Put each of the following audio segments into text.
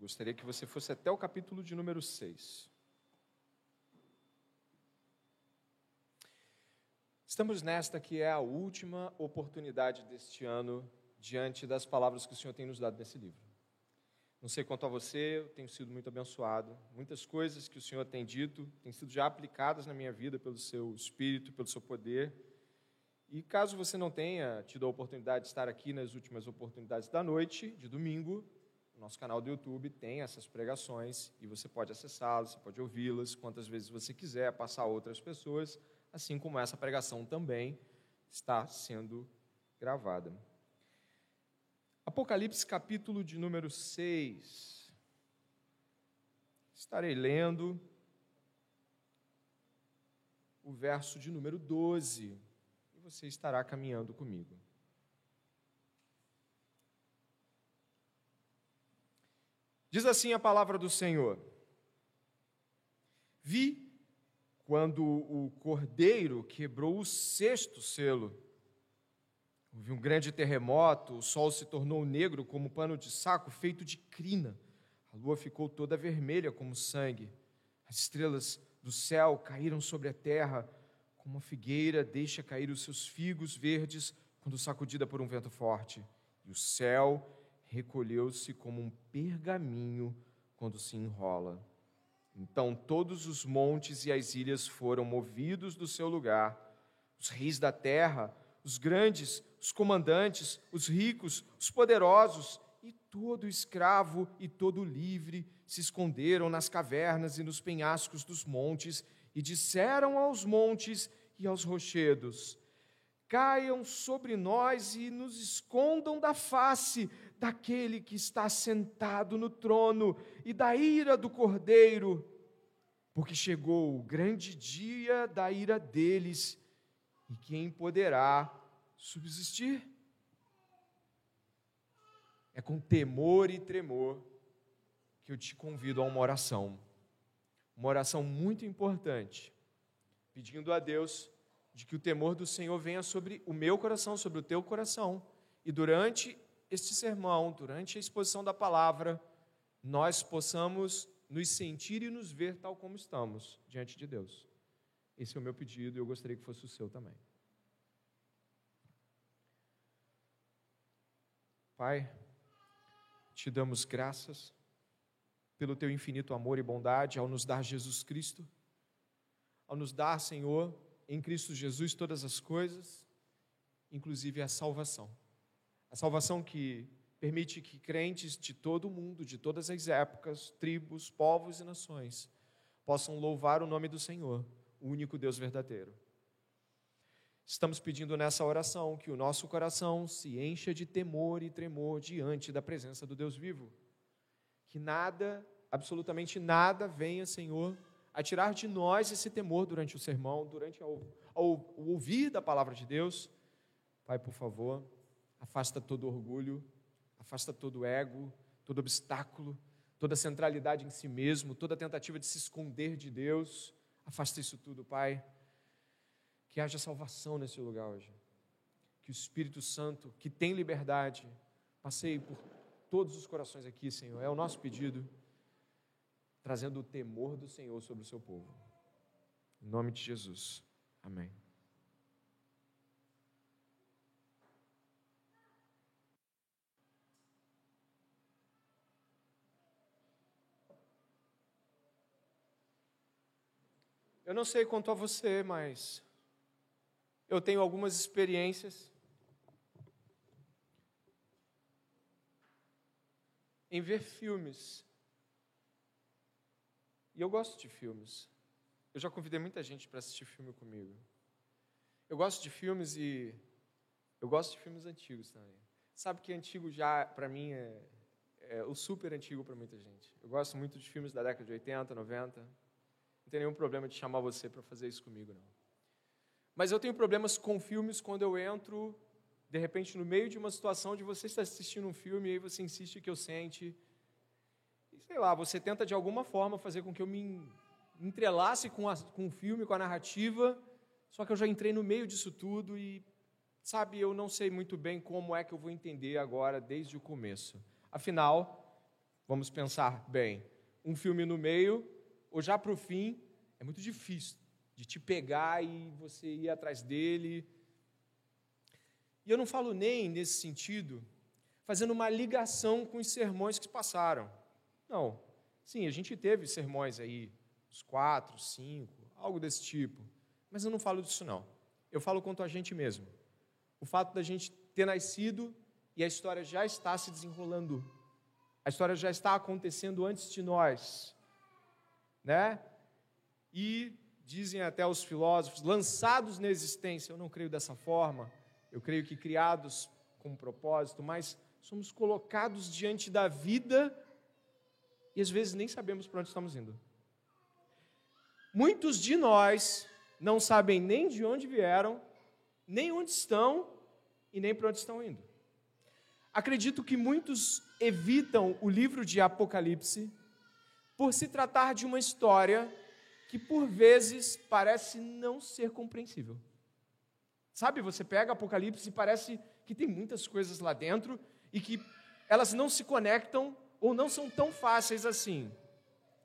Gostaria que você fosse até o capítulo de número 6. Estamos nesta que é a última oportunidade deste ano diante das palavras que o Senhor tem nos dado nesse livro. Não sei quanto a você, eu tenho sido muito abençoado. Muitas coisas que o Senhor tem dito têm sido já aplicadas na minha vida pelo seu espírito, pelo seu poder. E caso você não tenha tido a oportunidade de estar aqui nas últimas oportunidades da noite, de domingo, nosso canal do YouTube tem essas pregações e você pode acessá-las, você pode ouvi-las quantas vezes você quiser, passar a outras pessoas, assim como essa pregação também está sendo gravada. Apocalipse capítulo de número 6. Estarei lendo o verso de número 12 e você estará caminhando comigo. Diz assim a palavra do Senhor: Vi quando o cordeiro quebrou o sexto selo Houve um grande terremoto, o sol se tornou negro como pano de saco feito de crina. A lua ficou toda vermelha como sangue. As estrelas do céu caíram sobre a terra, como a figueira deixa cair os seus figos verdes quando sacudida por um vento forte. E o céu recolheu-se como um pergaminho quando se enrola. Então todos os montes e as ilhas foram movidos do seu lugar. Os reis da terra os grandes, os comandantes, os ricos, os poderosos e todo escravo e todo livre se esconderam nas cavernas e nos penhascos dos montes e disseram aos montes e aos rochedos: Caiam sobre nós e nos escondam da face daquele que está sentado no trono e da ira do cordeiro, porque chegou o grande dia da ira deles e quem poderá subsistir? É com temor e tremor que eu te convido a uma oração, uma oração muito importante, pedindo a Deus de que o temor do Senhor venha sobre o meu coração, sobre o teu coração, e durante este sermão, durante a exposição da palavra, nós possamos nos sentir e nos ver tal como estamos diante de Deus. Esse é o meu pedido e eu gostaria que fosse o seu também. Pai, te damos graças pelo teu infinito amor e bondade ao nos dar Jesus Cristo, ao nos dar, Senhor, em Cristo Jesus todas as coisas, inclusive a salvação. A salvação que permite que crentes de todo o mundo, de todas as épocas, tribos, povos e nações, possam louvar o nome do Senhor o único Deus verdadeiro. Estamos pedindo nessa oração que o nosso coração se encha de temor e tremor diante da presença do Deus vivo. Que nada, absolutamente nada, venha, Senhor, a tirar de nós esse temor durante o sermão, durante o ouvir da palavra de Deus. Pai, por favor, afasta todo orgulho, afasta todo ego, todo obstáculo, toda centralidade em si mesmo, toda tentativa de se esconder de Deus Afasta isso tudo, Pai. Que haja salvação nesse lugar hoje. Que o Espírito Santo, que tem liberdade, passeie por todos os corações aqui, Senhor. É o nosso pedido, trazendo o temor do Senhor sobre o seu povo. Em nome de Jesus. Amém. Eu não sei quanto a você, mas eu tenho algumas experiências em ver filmes. E eu gosto de filmes. Eu já convidei muita gente para assistir filme comigo. Eu gosto de filmes e eu gosto de filmes antigos também. Sabe que antigo já, para mim, é, é o super antigo para muita gente. Eu gosto muito de filmes da década de 80, 90. Não tem nenhum problema de chamar você para fazer isso comigo, não. Mas eu tenho problemas com filmes quando eu entro, de repente, no meio de uma situação de você estar assistindo um filme e aí você insiste que eu sente. E, sei lá, você tenta de alguma forma fazer com que eu me entrelace com, a, com o filme, com a narrativa, só que eu já entrei no meio disso tudo e, sabe, eu não sei muito bem como é que eu vou entender agora desde o começo. Afinal, vamos pensar bem, um filme no meio, ou já para o fim, é muito difícil de te pegar e você ir atrás dele. E eu não falo nem nesse sentido, fazendo uma ligação com os sermões que passaram. Não. Sim, a gente teve sermões aí, uns quatro, cinco, algo desse tipo. Mas eu não falo disso, não. Eu falo quanto a gente mesmo. O fato da gente ter nascido e a história já está se desenrolando. A história já está acontecendo antes de nós. Né? E dizem até os filósofos, lançados na existência. Eu não creio dessa forma. Eu creio que criados com um propósito, mas somos colocados diante da vida e às vezes nem sabemos para onde estamos indo. Muitos de nós não sabem nem de onde vieram, nem onde estão e nem para onde estão indo. Acredito que muitos evitam o livro de Apocalipse por se tratar de uma história que por vezes parece não ser compreensível. Sabe, você pega Apocalipse e parece que tem muitas coisas lá dentro e que elas não se conectam ou não são tão fáceis assim.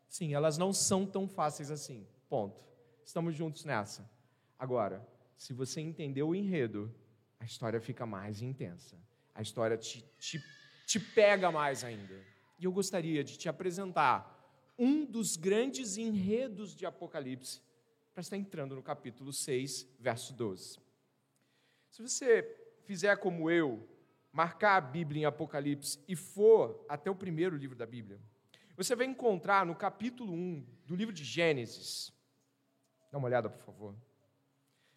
Sim, elas não são tão fáceis assim. Ponto. Estamos juntos nessa. Agora, se você entendeu o enredo, a história fica mais intensa. A história te, te, te pega mais ainda. E eu gostaria de te apresentar um dos grandes enredos de Apocalipse, para estar entrando no capítulo 6, verso 12. Se você fizer como eu, marcar a Bíblia em Apocalipse e for até o primeiro livro da Bíblia, você vai encontrar no capítulo 1 do livro de Gênesis. Dá uma olhada, por favor.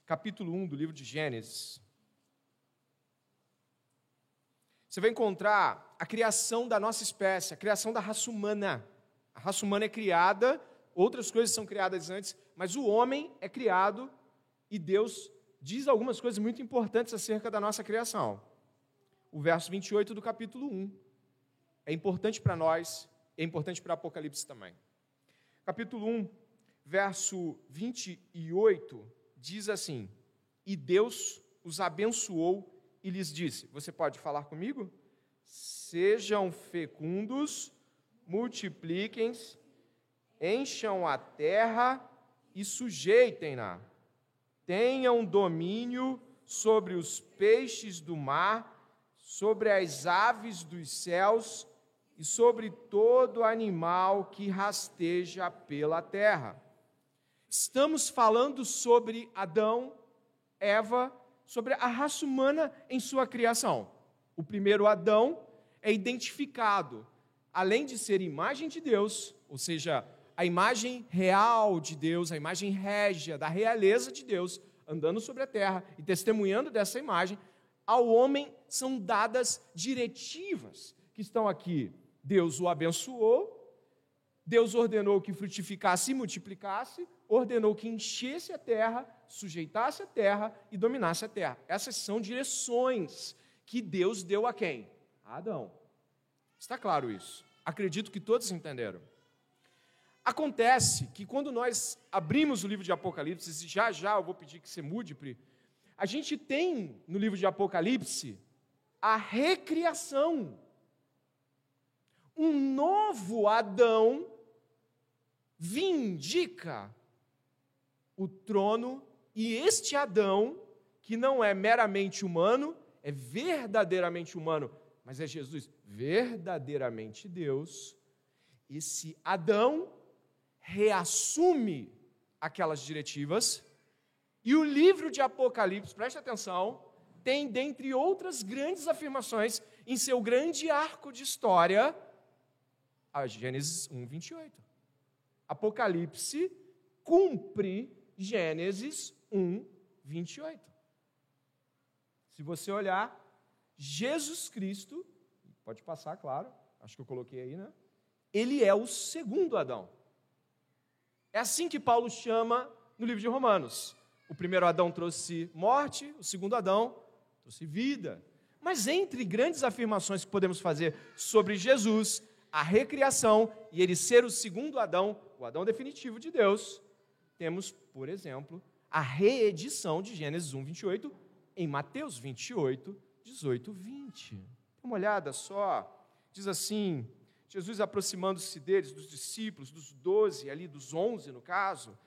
Capítulo 1 do livro de Gênesis. Você vai encontrar a criação da nossa espécie, a criação da raça humana. A raça humana é criada, outras coisas são criadas antes, mas o homem é criado e Deus diz algumas coisas muito importantes acerca da nossa criação. O verso 28 do capítulo 1 é importante para nós, é importante para Apocalipse também. Capítulo 1, verso 28 diz assim: E Deus os abençoou e lhes disse: Você pode falar comigo? Sejam fecundos, multipliquem-se, encham a terra e sujeitem-na. Tenham domínio sobre os peixes do mar, sobre as aves dos céus e sobre todo animal que rasteja pela terra. Estamos falando sobre Adão, Eva, sobre a raça humana em sua criação. O primeiro Adão é identificado, além de ser imagem de Deus, ou seja, a imagem real de Deus, a imagem régia da realeza de Deus, andando sobre a terra e testemunhando dessa imagem, ao homem são dadas diretivas que estão aqui. Deus o abençoou, Deus ordenou que frutificasse e multiplicasse, ordenou que enchesse a terra, sujeitasse a terra e dominasse a terra. Essas são direções que Deus deu a quem? A Adão. Está claro isso? Acredito que todos entenderam. Acontece que quando nós abrimos o livro de Apocalipse, e já já eu vou pedir que você mude, Pri, a gente tem no livro de Apocalipse a recriação. Um novo Adão vindica o trono e este Adão, que não é meramente humano, é verdadeiramente humano, mas é Jesus, verdadeiramente Deus. Esse Adão reassume aquelas diretivas e o livro de Apocalipse, preste atenção, tem, dentre outras grandes afirmações, em seu grande arco de história, a Gênesis 1, 28. Apocalipse cumpre Gênesis 1, 28. Se você olhar, Jesus Cristo, pode passar, claro, acho que eu coloquei aí, né? Ele é o segundo Adão. É assim que Paulo chama no livro de Romanos. O primeiro Adão trouxe morte, o segundo Adão trouxe vida. Mas entre grandes afirmações que podemos fazer sobre Jesus, a recriação e ele ser o segundo Adão, o Adão definitivo de Deus, temos, por exemplo, a reedição de Gênesis 1, 28 em Mateus 28, 18, 20. Dê uma olhada só. Diz assim: Jesus aproximando-se deles, dos discípulos, dos doze, ali dos onze no caso,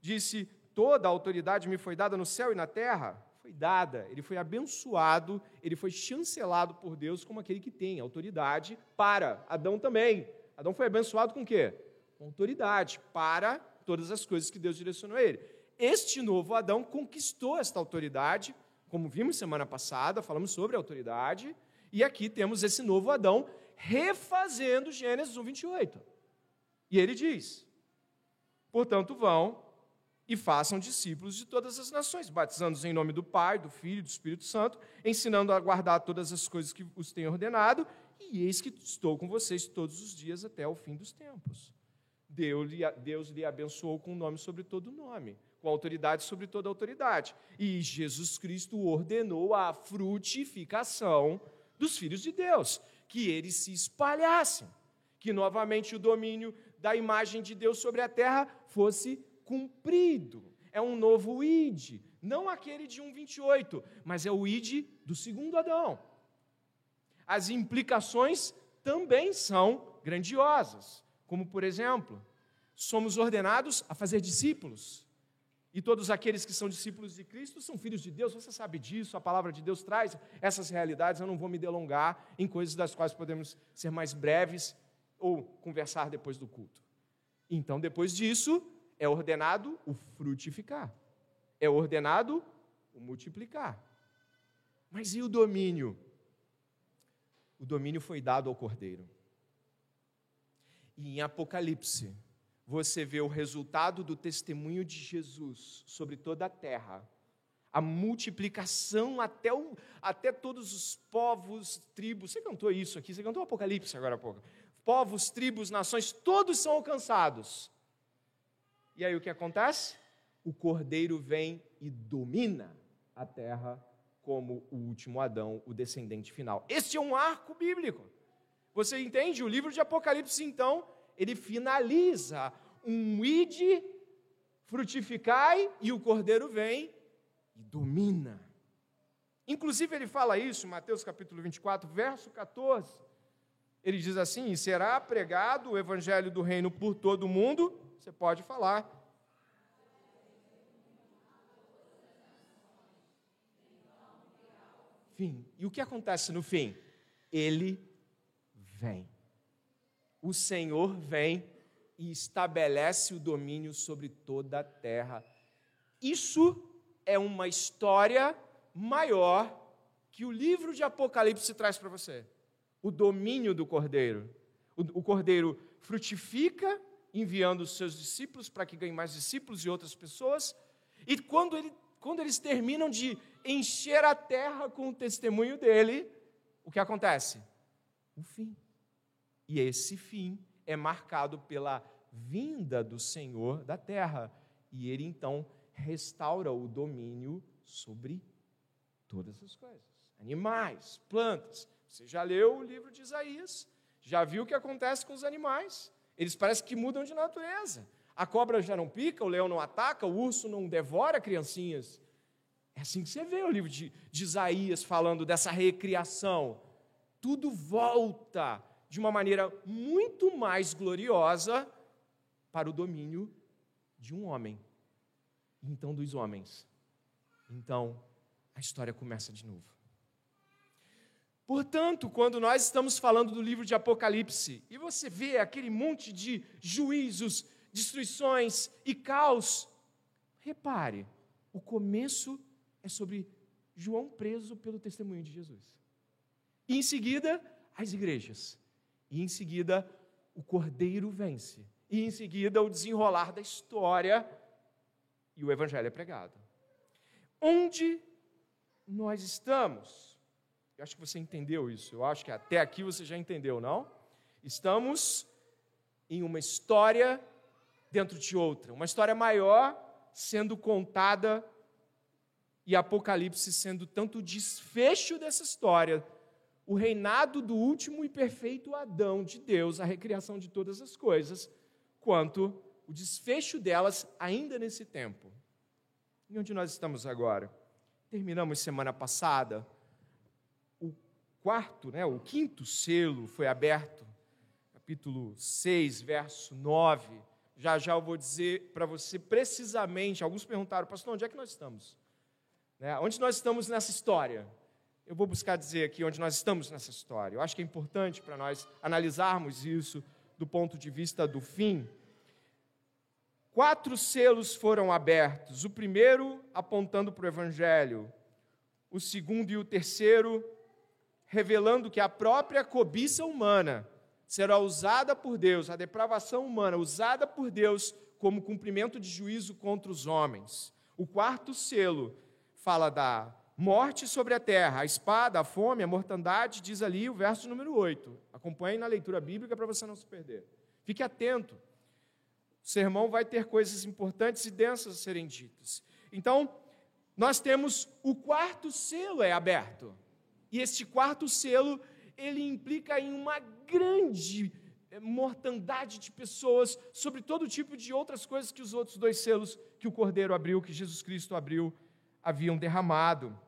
disse: Toda a autoridade me foi dada no céu e na terra. Foi dada, ele foi abençoado, ele foi chancelado por Deus como aquele que tem autoridade para. Adão também. Adão foi abençoado com quê? Com autoridade para todas as coisas que Deus direcionou a ele. Este novo Adão conquistou esta autoridade, como vimos semana passada, falamos sobre autoridade, e aqui temos esse novo Adão refazendo Gênesis 1, 28. E ele diz: Portanto, vão e façam discípulos de todas as nações, batizando-os em nome do Pai, do Filho e do Espírito Santo, ensinando a guardar todas as coisas que os tenho ordenado, e eis que estou com vocês todos os dias até o fim dos tempos. Deus lhe, abençoou com o nome sobre todo nome, com autoridade sobre toda autoridade. E Jesus Cristo ordenou a frutificação dos filhos de Deus, que eles se espalhassem, que novamente o domínio da imagem de Deus sobre a terra fosse cumprido. É um novo id, não aquele de 1,28, mas é o id do segundo Adão. As implicações também são grandiosas, como por exemplo, somos ordenados a fazer discípulos. E todos aqueles que são discípulos de Cristo são filhos de Deus, você sabe disso, a palavra de Deus traz essas realidades. Eu não vou me delongar em coisas das quais podemos ser mais breves ou conversar depois do culto. Então, depois disso, é ordenado o frutificar, é ordenado o multiplicar. Mas e o domínio? O domínio foi dado ao cordeiro. E em Apocalipse, você vê o resultado do testemunho de Jesus sobre toda a terra, a multiplicação até, o, até todos os povos, tribos. Você cantou isso aqui, você cantou o Apocalipse agora há pouco. Povos, tribos, nações, todos são alcançados. E aí o que acontece? O cordeiro vem e domina a terra como o último Adão, o descendente final. Este é um arco bíblico. Você entende? O livro de Apocalipse, então, ele finaliza um ide, frutificai, e o cordeiro vem e domina. Inclusive, ele fala isso Mateus capítulo 24, verso 14. Ele diz assim: será pregado o evangelho do reino por todo o mundo. Você pode falar. Fim. E o que acontece no fim? Ele vem o Senhor vem e estabelece o domínio sobre toda a terra. Isso é uma história maior que o livro de Apocalipse traz para você. O domínio do cordeiro. O, cordeiro frutifica, enviando os seus discípulos para que ganhem mais discípulos e outras pessoas. E quando, ele, quando eles terminam de encher a terra com o testemunho dele, o que acontece? O fim. E esse fim é marcado pela vinda do Senhor da terra. E ele então restaura o domínio sobre todas as coisas: animais, plantas. Você já leu o livro de Isaías? Já viu o que acontece com os animais? Eles parecem que mudam de natureza. A cobra já não pica, o leão não ataca, o urso não devora criancinhas. É assim que você vê o livro de, de Isaías falando dessa recriação. Tudo volta de uma maneira muito mais gloriosa para o domínio de um homem. Então, dos homens. Então, a história começa de novo. Portanto, quando nós estamos falando do livro de Apocalipse, e você vê aquele monte de juízos, destruições e caos, repare, o começo é sobre João preso pelo testemunho de Jesus. E em seguida, as igrejas. E em seguida, o cordeiro vence. E em seguida, o desenrolar da história e o evangelho é pregado. Onde nós estamos? Eu acho que você entendeu isso. Eu acho que até aqui você já entendeu, não? Estamos em uma história dentro de outra, uma história maior sendo contada e Apocalipse sendo tanto o desfecho dessa história o reinado do último e perfeito Adão de Deus, a recriação de todas as coisas, quanto o desfecho delas ainda nesse tempo. E onde nós estamos agora? Terminamos semana passada, o quarto, né, o quinto selo foi aberto, capítulo 6, verso 9. Já já eu vou dizer para você precisamente. Alguns perguntaram, pastor, onde é que nós estamos? Né? Onde nós estamos nessa história? Eu vou buscar dizer aqui onde nós estamos nessa história. Eu acho que é importante para nós analisarmos isso do ponto de vista do fim. Quatro selos foram abertos: o primeiro apontando para o Evangelho, o segundo e o terceiro revelando que a própria cobiça humana será usada por Deus, a depravação humana usada por Deus como cumprimento de juízo contra os homens. O quarto selo fala da morte sobre a terra, a espada, a fome, a mortandade, diz ali o verso número 8. Acompanhe na leitura bíblica para você não se perder. Fique atento. O sermão vai ter coisas importantes e densas a serem ditas. Então, nós temos o quarto selo é aberto. E este quarto selo, ele implica em uma grande eh, mortandade de pessoas, sobre todo tipo de outras coisas que os outros dois selos que o Cordeiro abriu, que Jesus Cristo abriu, haviam derramado.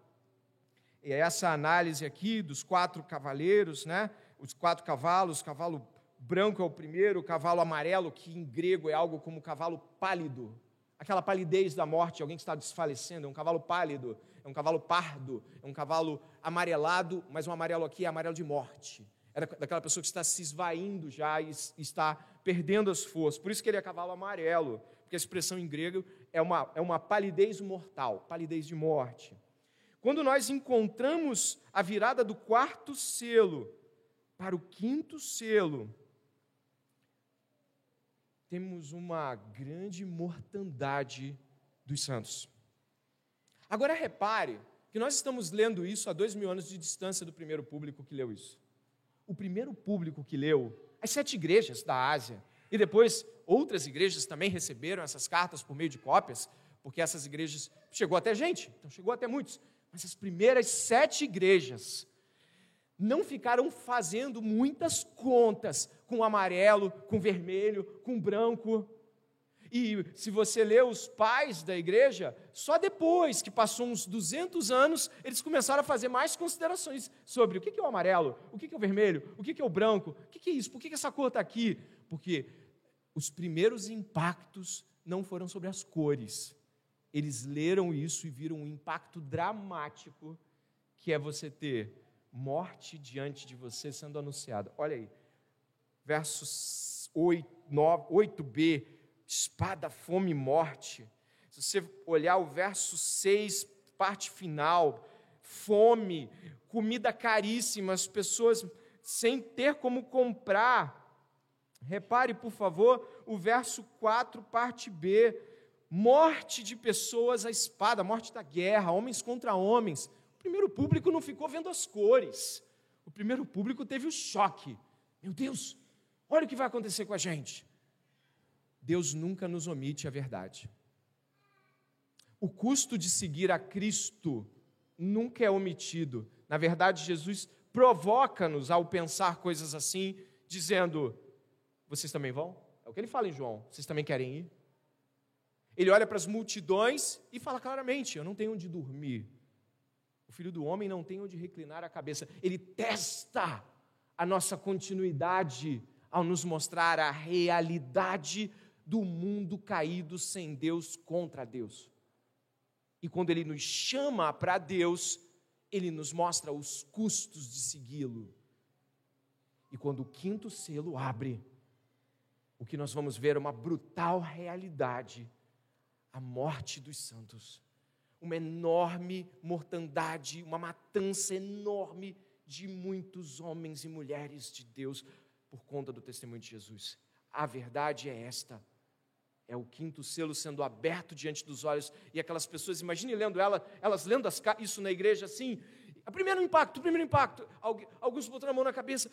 Essa análise aqui dos quatro cavaleiros, né? Os quatro cavalos, cavalo branco é o primeiro, cavalo amarelo, que em grego é algo como cavalo pálido, aquela palidez da morte, alguém que está desfalecendo, é um cavalo pálido, é um cavalo pardo, é um cavalo amarelado, mas um amarelo aqui é amarelo de morte. É daquela pessoa que está se esvaindo já e está perdendo as forças. Por isso que ele é cavalo amarelo, porque a expressão em grego é uma, é uma palidez mortal, palidez de morte. Quando nós encontramos a virada do quarto selo para o quinto selo, temos uma grande mortandade dos santos. Agora repare que nós estamos lendo isso a dois mil anos de distância do primeiro público que leu isso. O primeiro público que leu, as sete igrejas da Ásia, e depois outras igrejas também receberam essas cartas por meio de cópias, porque essas igrejas chegou até gente, então chegou até muitos. Mas as primeiras sete igrejas não ficaram fazendo muitas contas com amarelo, com vermelho, com branco. E se você lê os pais da igreja, só depois que passou uns 200 anos, eles começaram a fazer mais considerações sobre o que é o amarelo, o que é o vermelho, o que é o branco, o que é isso, por que essa cor está aqui? Porque os primeiros impactos não foram sobre as cores, eles leram isso e viram um impacto dramático que é você ter morte diante de você sendo anunciada. Olha aí, versos 8, 9, 8b, espada, fome e morte. Se você olhar o verso 6, parte final, fome, comida caríssima, as pessoas sem ter como comprar. Repare, por favor, o verso 4, parte B morte de pessoas à espada, morte da guerra, homens contra homens. O primeiro público não ficou vendo as cores. O primeiro público teve o choque. Meu Deus, olha o que vai acontecer com a gente. Deus nunca nos omite a verdade. O custo de seguir a Cristo nunca é omitido. Na verdade, Jesus provoca-nos ao pensar coisas assim, dizendo: Vocês também vão? É o que ele fala em João. Vocês também querem ir? Ele olha para as multidões e fala claramente: Eu não tenho onde dormir. O filho do homem não tem onde reclinar a cabeça. Ele testa a nossa continuidade ao nos mostrar a realidade do mundo caído sem Deus contra Deus. E quando ele nos chama para Deus, ele nos mostra os custos de segui-lo. E quando o quinto selo abre, o que nós vamos ver é uma brutal realidade a morte dos santos, uma enorme mortandade, uma matança enorme de muitos homens e mulheres de Deus por conta do testemunho de Jesus. A verdade é esta. É o quinto selo sendo aberto diante dos olhos e aquelas pessoas, imagine lendo ela, elas lendo as, isso na igreja assim. O primeiro impacto, o primeiro impacto. Alguns botando a mão na cabeça.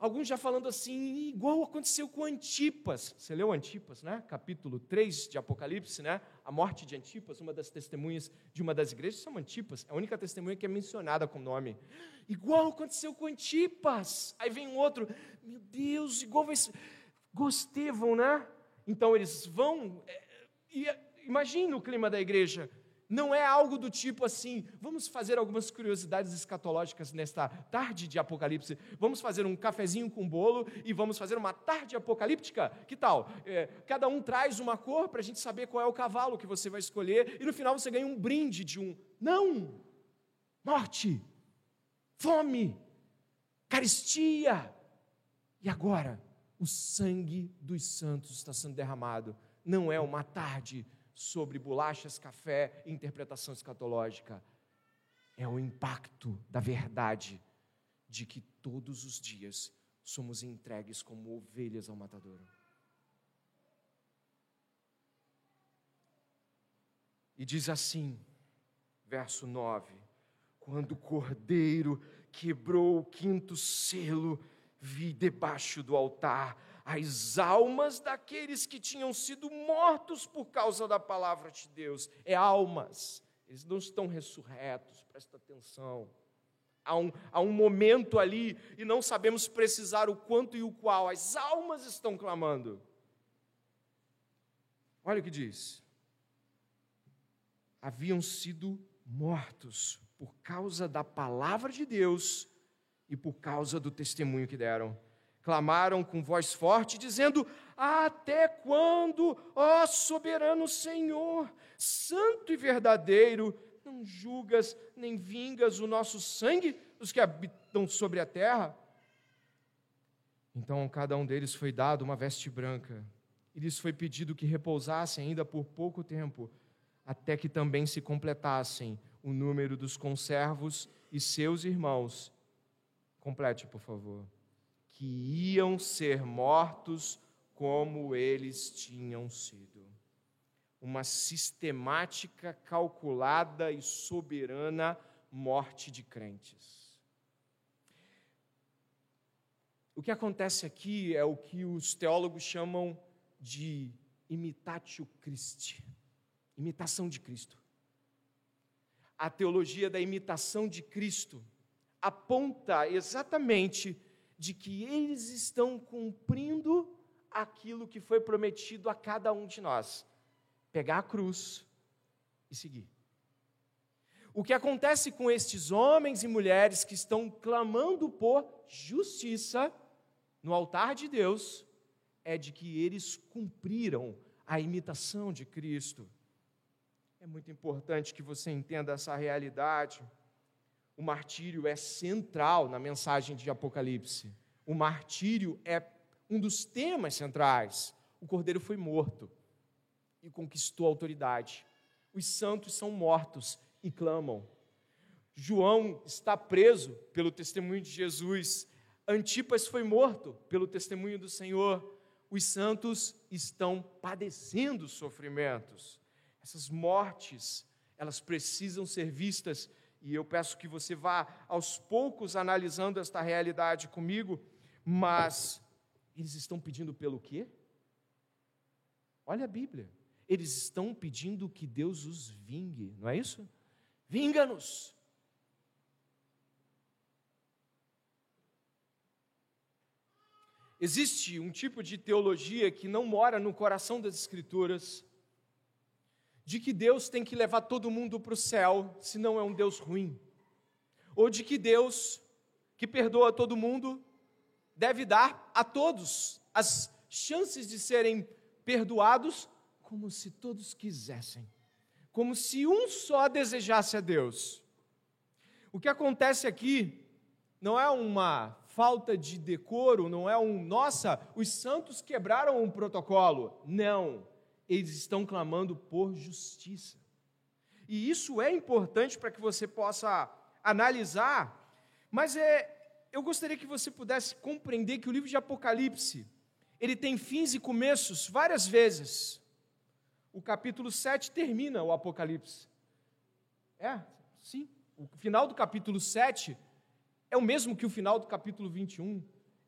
Alguns já falando assim, igual aconteceu com Antipas. Você leu Antipas, né? Capítulo 3 de Apocalipse, né? A morte de Antipas, uma das testemunhas de uma das igrejas, chama Antipas. É a única testemunha que é mencionada com nome. Igual aconteceu com Antipas. Aí vem um outro, meu Deus, igual vai ser. Gostevão, né? Então eles vão. É, e, imagine o clima da igreja. Não é algo do tipo assim, vamos fazer algumas curiosidades escatológicas nesta tarde de Apocalipse, vamos fazer um cafezinho com bolo e vamos fazer uma tarde apocalíptica, que tal? É, cada um traz uma cor para a gente saber qual é o cavalo que você vai escolher e no final você ganha um brinde de um. Não! Morte, fome, caristia. E agora, o sangue dos santos está sendo derramado. Não é uma tarde sobre bolachas, café e interpretação escatológica. É o impacto da verdade de que todos os dias somos entregues como ovelhas ao matadouro. E diz assim, verso 9: Quando o cordeiro quebrou o quinto selo, vi debaixo do altar as almas daqueles que tinham sido mortos por causa da palavra de Deus. É almas, eles não estão ressurretos, presta atenção. Há um, há um momento ali e não sabemos precisar o quanto e o qual, as almas estão clamando. Olha o que diz: haviam sido mortos por causa da palavra de Deus e por causa do testemunho que deram clamaram com voz forte, dizendo: Até quando, ó soberano Senhor, santo e verdadeiro, não julgas nem vingas o nosso sangue dos que habitam sobre a terra? Então cada um deles foi dado uma veste branca, e lhes foi pedido que repousassem ainda por pouco tempo, até que também se completassem o número dos conservos e seus irmãos. Complete, por favor que iam ser mortos como eles tinham sido. Uma sistemática, calculada e soberana morte de crentes. O que acontece aqui é o que os teólogos chamam de imitatio Christi imitação de Cristo. A teologia da imitação de Cristo aponta exatamente de que eles estão cumprindo aquilo que foi prometido a cada um de nós: pegar a cruz e seguir. O que acontece com estes homens e mulheres que estão clamando por justiça no altar de Deus é de que eles cumpriram a imitação de Cristo. É muito importante que você entenda essa realidade o martírio é central na mensagem de Apocalipse. O martírio é um dos temas centrais. O cordeiro foi morto e conquistou a autoridade. Os santos são mortos e clamam. João está preso pelo testemunho de Jesus. Antipas foi morto pelo testemunho do Senhor. Os santos estão padecendo sofrimentos. Essas mortes, elas precisam ser vistas e eu peço que você vá aos poucos analisando esta realidade comigo, mas eles estão pedindo pelo quê? Olha a Bíblia. Eles estão pedindo que Deus os vingue, não é isso? Vinga-nos. Existe um tipo de teologia que não mora no coração das Escrituras, de que Deus tem que levar todo mundo para o céu, senão é um Deus ruim. Ou de que Deus, que perdoa todo mundo, deve dar a todos as chances de serem perdoados, como se todos quisessem, como se um só desejasse a Deus. O que acontece aqui não é uma falta de decoro, não é um, nossa, os santos quebraram um protocolo. Não eles estão clamando por justiça. E isso é importante para que você possa analisar, mas é, eu gostaria que você pudesse compreender que o livro de Apocalipse, ele tem fins e começos várias vezes. O capítulo 7 termina o Apocalipse. É, sim. O final do capítulo 7 é o mesmo que o final do capítulo 21.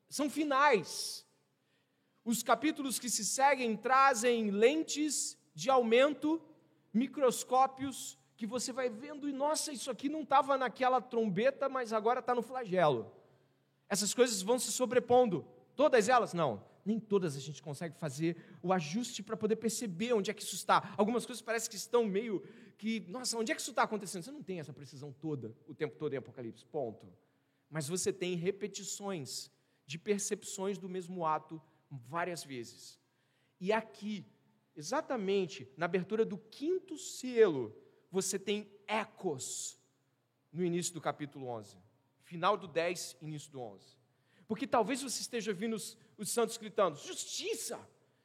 São finais. Os capítulos que se seguem trazem lentes de aumento, microscópios, que você vai vendo e, nossa, isso aqui não estava naquela trombeta, mas agora está no flagelo. Essas coisas vão se sobrepondo. Todas elas? Não. nem todas a gente consegue fazer o ajuste para poder perceber onde é que isso está. Algumas coisas parecem que estão meio que, nossa, onde é que isso está acontecendo? Você não tem essa precisão toda, o tempo todo em Apocalipse, ponto. Mas você tem repetições de percepções do mesmo ato várias vezes. E aqui, exatamente na abertura do quinto selo, você tem ecos no início do capítulo 11. Final do 10, início do 11. Porque talvez você esteja ouvindo os, os santos gritando: justiça,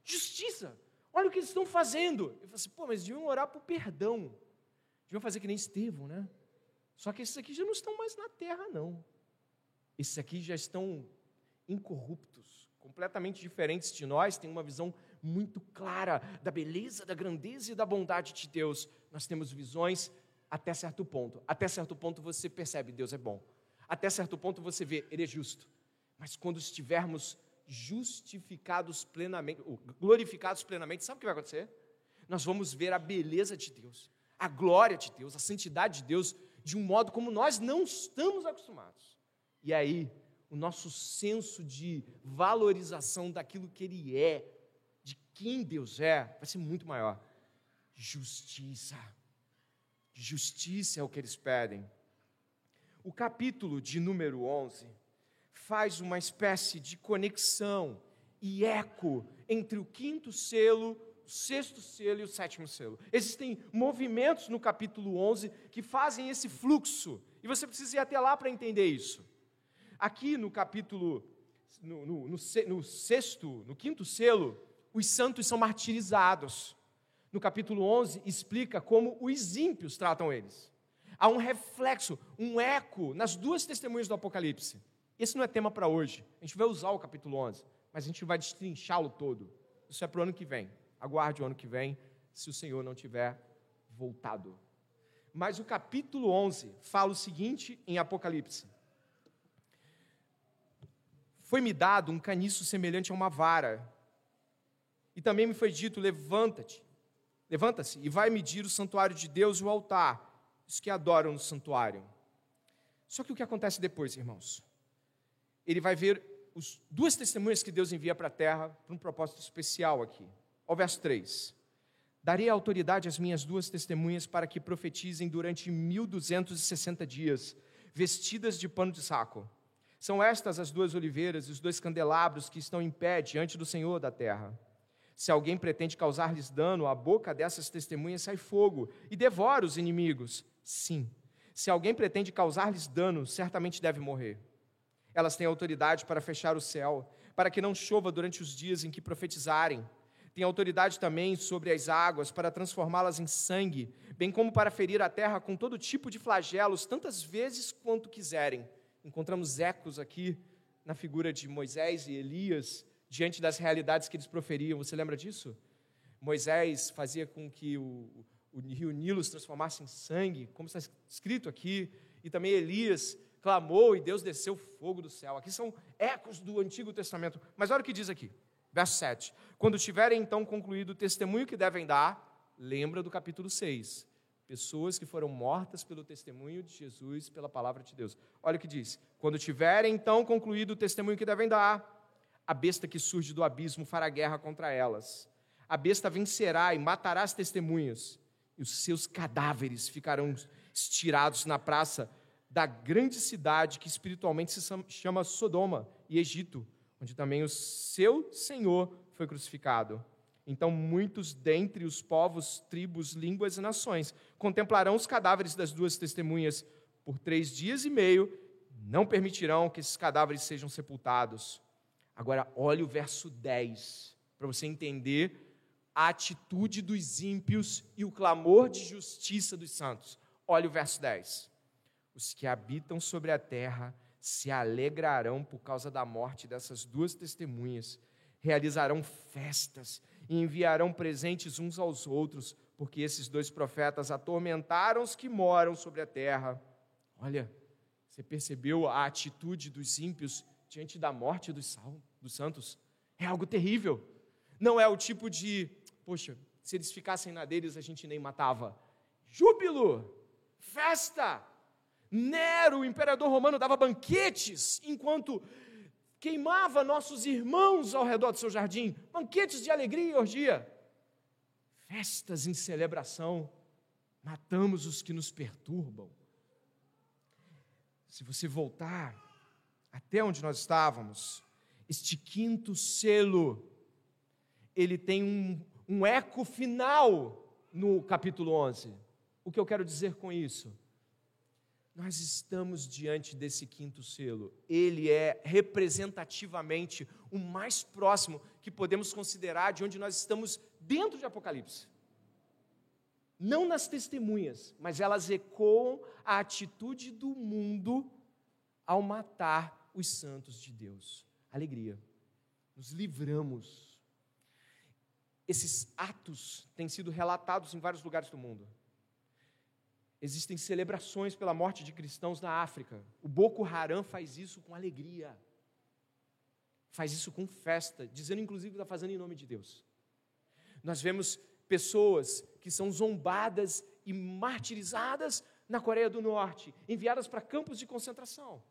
justiça, olha o que eles estão fazendo. Eu falo assim: pô, mas deviam orar por perdão. Deviam fazer que nem Estevão, né? Só que esses aqui já não estão mais na terra, não. Esses aqui já estão incorruptos, completamente diferentes de nós, têm uma visão muito clara da beleza, da grandeza e da bondade de Deus. Nós temos visões até certo ponto. Até certo ponto você percebe Deus é bom. Até certo ponto você vê Ele é justo. Mas quando estivermos justificados plenamente, glorificados plenamente, sabe o que vai acontecer? Nós vamos ver a beleza de Deus, a glória de Deus, a santidade de Deus de um modo como nós não estamos acostumados. E aí, o nosso senso de valorização daquilo que Ele é, de quem Deus é, vai ser muito maior. Justiça. Justiça é o que eles pedem. O capítulo de número 11 faz uma espécie de conexão e eco entre o quinto selo, o sexto selo e o sétimo selo. Existem movimentos no capítulo 11 que fazem esse fluxo, e você precisa ir até lá para entender isso. Aqui no capítulo, no, no, no, no sexto, no quinto selo, os santos são martirizados no capítulo 11, explica como os ímpios tratam eles. Há um reflexo, um eco nas duas testemunhas do Apocalipse. Esse não é tema para hoje. A gente vai usar o capítulo 11, mas a gente vai destrinchá-lo todo. Isso é para o ano que vem. Aguarde o ano que vem, se o Senhor não tiver voltado. Mas o capítulo 11 fala o seguinte em Apocalipse: Foi-me dado um caniço semelhante a uma vara, e também me foi dito: Levanta-te Levanta-se e vai medir o santuário de Deus e o altar, os que adoram no santuário. Só que o que acontece depois, irmãos? Ele vai ver os duas testemunhas que Deus envia para a terra para um propósito especial aqui. Ao verso 3. Darei autoridade às minhas duas testemunhas para que profetizem durante 1260 dias, vestidas de pano de saco. São estas as duas oliveiras e os dois candelabros que estão em pé diante do Senhor da terra. Se alguém pretende causar-lhes dano, a boca dessas testemunhas sai fogo e devora os inimigos. Sim. Se alguém pretende causar-lhes dano, certamente deve morrer. Elas têm autoridade para fechar o céu, para que não chova durante os dias em que profetizarem. Têm autoridade também sobre as águas, para transformá-las em sangue, bem como para ferir a terra com todo tipo de flagelos, tantas vezes quanto quiserem. Encontramos ecos aqui na figura de Moisés e Elias, diante das realidades que eles proferiam. Você lembra disso? Moisés fazia com que o, o rio Nilo se transformasse em sangue, como está escrito aqui, e também Elias clamou e Deus desceu fogo do céu. Aqui são ecos do Antigo Testamento. Mas olha o que diz aqui, verso 7. Quando tiverem então concluído o testemunho que devem dar, lembra do capítulo 6. Pessoas que foram mortas pelo testemunho de Jesus, pela palavra de Deus. Olha o que diz. Quando tiverem então concluído o testemunho que devem dar, a besta que surge do abismo fará guerra contra elas. A besta vencerá e matará as testemunhas, e os seus cadáveres ficarão estirados na praça da grande cidade que espiritualmente se chama Sodoma e Egito, onde também o seu Senhor foi crucificado. Então, muitos dentre os povos, tribos, línguas e nações contemplarão os cadáveres das duas testemunhas por três dias e meio, não permitirão que esses cadáveres sejam sepultados. Agora, olhe o verso 10, para você entender a atitude dos ímpios e o clamor de justiça dos santos. Olhe o verso 10. Os que habitam sobre a terra se alegrarão por causa da morte dessas duas testemunhas, realizarão festas e enviarão presentes uns aos outros, porque esses dois profetas atormentaram os que moram sobre a terra. Olha, você percebeu a atitude dos ímpios diante da morte dos, sal, dos santos é algo terrível. Não é o tipo de, poxa, se eles ficassem na deles a gente nem matava. Júbilo, festa. Nero, o imperador romano, dava banquetes enquanto queimava nossos irmãos ao redor do seu jardim, banquetes de alegria e orgia, festas em celebração, matamos os que nos perturbam. Se você voltar até onde nós estávamos, este quinto selo, ele tem um, um eco final no capítulo 11. O que eu quero dizer com isso? Nós estamos diante desse quinto selo. Ele é representativamente o mais próximo que podemos considerar de onde nós estamos dentro de Apocalipse. Não nas testemunhas, mas elas ecoam a atitude do mundo ao matar os santos de Deus. Alegria. Nos livramos. Esses atos têm sido relatados em vários lugares do mundo. Existem celebrações pela morte de cristãos na África. O Boko Haram faz isso com alegria. Faz isso com festa, dizendo inclusive que está fazendo em nome de Deus. Nós vemos pessoas que são zombadas e martirizadas na Coreia do Norte, enviadas para campos de concentração.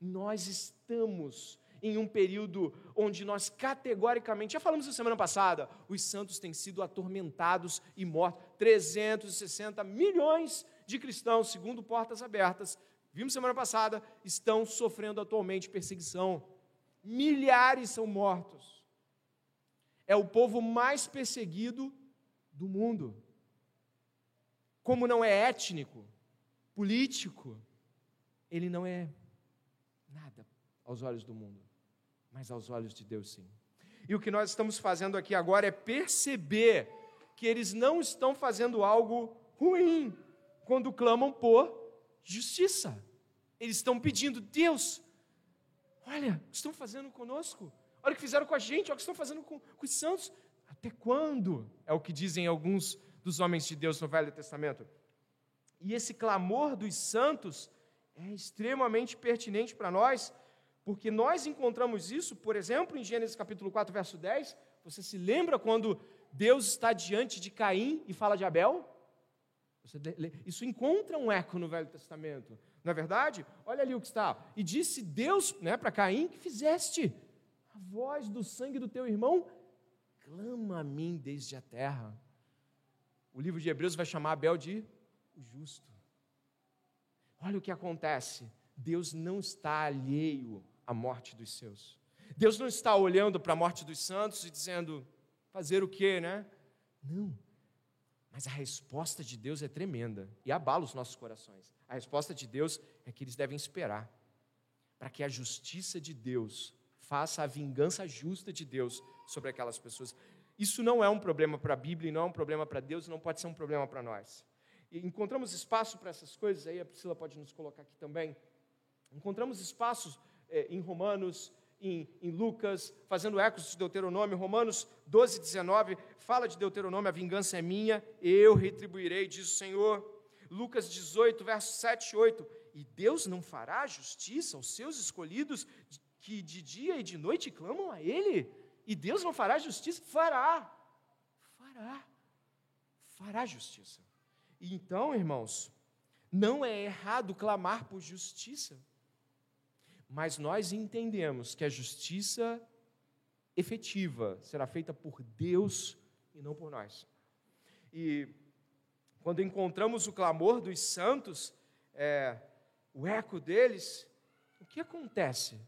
Nós estamos em um período onde nós categoricamente, já falamos na semana passada, os santos têm sido atormentados e mortos. 360 milhões de cristãos, segundo Portas Abertas, vimos semana passada, estão sofrendo atualmente perseguição. Milhares são mortos. É o povo mais perseguido do mundo. Como não é étnico, político, ele não é nada aos olhos do mundo mas aos olhos de Deus sim. E o que nós estamos fazendo aqui agora é perceber que eles não estão fazendo algo ruim quando clamam por justiça. Eles estão pedindo, Deus, olha o que estão fazendo conosco, olha o que fizeram com a gente, olha o que estão fazendo com, com os santos. Até quando? É o que dizem alguns dos homens de Deus no Velho Testamento. E esse clamor dos santos é extremamente pertinente para nós, porque nós encontramos isso, por exemplo, em Gênesis capítulo 4, verso 10. Você se lembra quando Deus está diante de Caim e fala de Abel? Isso encontra um eco no Velho Testamento. Não é verdade? Olha ali o que está. E disse Deus né, para Caim que fizeste. A voz do sangue do teu irmão clama a mim desde a terra. O livro de Hebreus vai chamar Abel de o justo. Olha o que acontece. Deus não está alheio a morte dos seus. Deus não está olhando para a morte dos santos e dizendo, fazer o quê, né? Não. Mas a resposta de Deus é tremenda e abala os nossos corações. A resposta de Deus é que eles devem esperar para que a justiça de Deus faça a vingança justa de Deus sobre aquelas pessoas. Isso não é um problema para a Bíblia, não é um problema para Deus, não pode ser um problema para nós. E encontramos espaço para essas coisas, aí a Priscila pode nos colocar aqui também. Encontramos espaços é, em Romanos, em, em, Lucas, fazendo ecos de Deuteronômio, Romanos 12, 19, fala de Deuteronômio, a vingança é minha, eu retribuirei, diz o Senhor. Lucas 18, versos 7 e 8, e Deus não fará justiça aos seus escolhidos que de dia e de noite clamam a Ele? E Deus não fará justiça? Fará, fará, fará justiça. Então, irmãos, não é errado clamar por justiça mas nós entendemos que a justiça efetiva será feita por Deus e não por nós. E quando encontramos o clamor dos santos, é, o eco deles, o que acontece?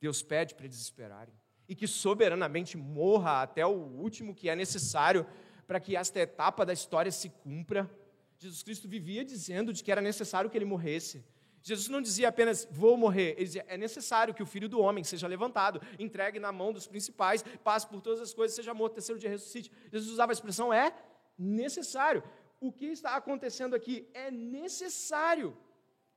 Deus pede para eles esperarem e que soberanamente morra até o último que é necessário para que esta etapa da história se cumpra. Jesus Cristo vivia dizendo de que era necessário que ele morresse. Jesus não dizia apenas vou morrer, ele dizia é necessário que o filho do homem seja levantado, entregue na mão dos principais, passe por todas as coisas, seja morto, terceiro dia ressuscite. Jesus usava a expressão é necessário. O que está acontecendo aqui é necessário.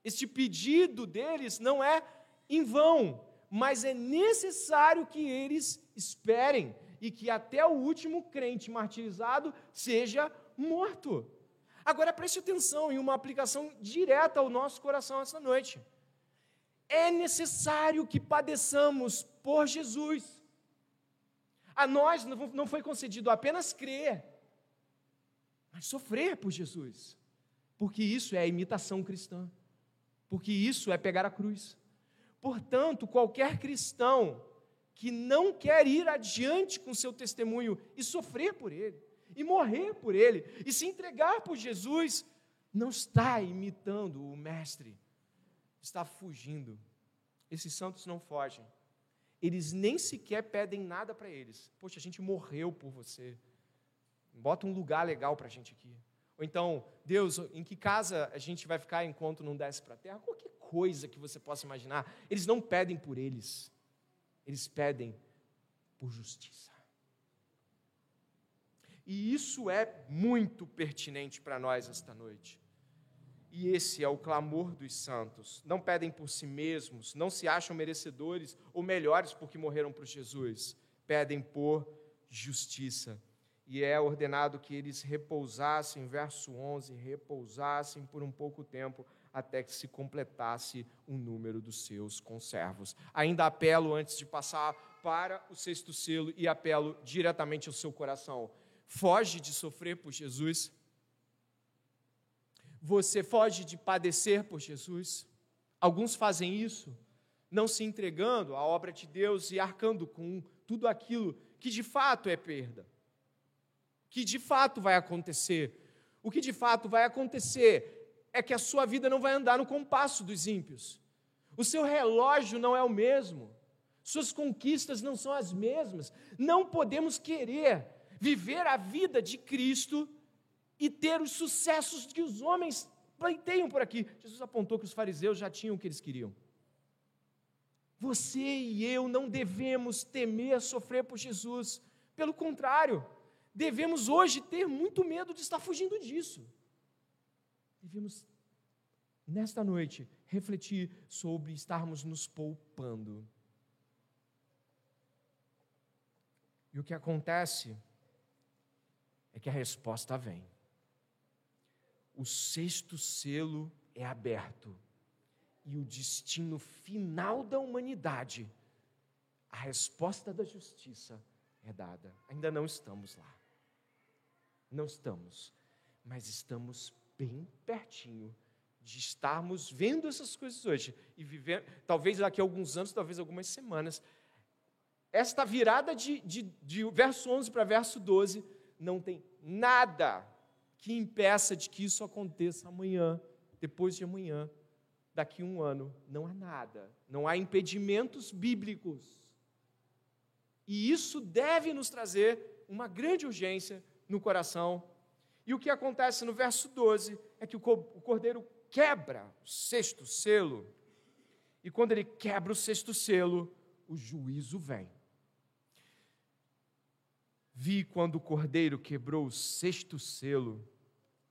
Este pedido deles não é em vão, mas é necessário que eles esperem e que até o último crente martirizado seja morto. Agora preste atenção em uma aplicação direta ao nosso coração essa noite. É necessário que padeçamos por Jesus. A nós não foi concedido apenas crer, mas sofrer por Jesus. Porque isso é a imitação cristã. Porque isso é pegar a cruz. Portanto, qualquer cristão que não quer ir adiante com seu testemunho e sofrer por ele, e morrer por ele, e se entregar por Jesus, não está imitando o Mestre, está fugindo. Esses santos não fogem. Eles nem sequer pedem nada para eles. Poxa, a gente morreu por você. Bota um lugar legal para a gente aqui. Ou então, Deus, em que casa a gente vai ficar enquanto não desce para a terra? Qualquer coisa que você possa imaginar. Eles não pedem por eles. Eles pedem por justiça. E isso é muito pertinente para nós esta noite. E esse é o clamor dos santos. Não pedem por si mesmos, não se acham merecedores ou melhores porque morreram por Jesus. Pedem por justiça. E é ordenado que eles repousassem, verso 11, repousassem por um pouco tempo, até que se completasse o número dos seus conservos. Ainda apelo, antes de passar para o sexto selo, e apelo diretamente ao seu coração. Foge de sofrer por Jesus você foge de padecer por Jesus. Alguns fazem isso, não se entregando à obra de Deus e arcando com tudo aquilo que de fato é perda, que de fato vai acontecer. O que de fato vai acontecer é que a sua vida não vai andar no compasso dos ímpios. O seu relógio não é o mesmo. Suas conquistas não são as mesmas. Não podemos querer viver a vida de Cristo e ter os sucessos que os homens pleiteiam por aqui. Jesus apontou que os fariseus já tinham o que eles queriam. Você e eu não devemos temer sofrer por Jesus. Pelo contrário, devemos hoje ter muito medo de estar fugindo disso. Devemos, nesta noite, refletir sobre estarmos nos poupando. E o que acontece é que a resposta vem o sexto selo é aberto e o destino final da humanidade, a resposta da justiça é dada. Ainda não estamos lá. Não estamos, mas estamos bem pertinho de estarmos vendo essas coisas hoje e vivendo, talvez daqui a alguns anos, talvez algumas semanas. Esta virada de, de, de verso 11 para verso 12 não tem nada que impeça de que isso aconteça amanhã, depois de amanhã, daqui a um ano. Não há nada, não há impedimentos bíblicos. E isso deve nos trazer uma grande urgência no coração. E o que acontece no verso 12 é que o cordeiro quebra o sexto selo. E quando ele quebra o sexto selo, o juízo vem. Vi quando o cordeiro quebrou o sexto selo.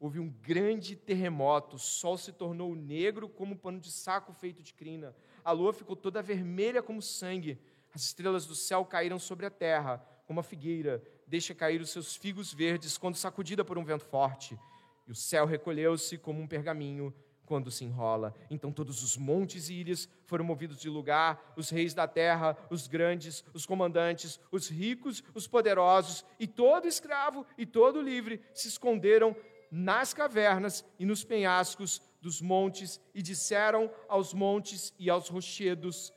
Houve um grande terremoto, o sol se tornou negro como um pano de saco feito de crina, a lua ficou toda vermelha como sangue, as estrelas do céu caíram sobre a terra, como a figueira. Deixa cair os seus figos verdes quando sacudida por um vento forte, e o céu recolheu-se como um pergaminho quando se enrola. Então todos os montes e ilhas foram movidos de lugar, os reis da terra, os grandes, os comandantes, os ricos, os poderosos, e todo escravo e todo livre se esconderam nas cavernas e nos penhascos dos montes, e disseram aos montes e aos rochedos: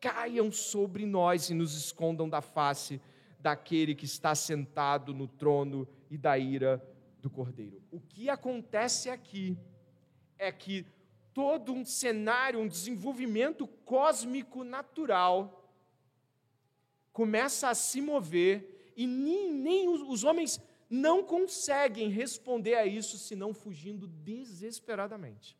Caiam sobre nós e nos escondam da face daquele que está sentado no trono e da ira do cordeiro. O que acontece aqui é que todo um cenário, um desenvolvimento cósmico natural começa a se mover e nem, nem os, os homens não conseguem responder a isso senão fugindo desesperadamente.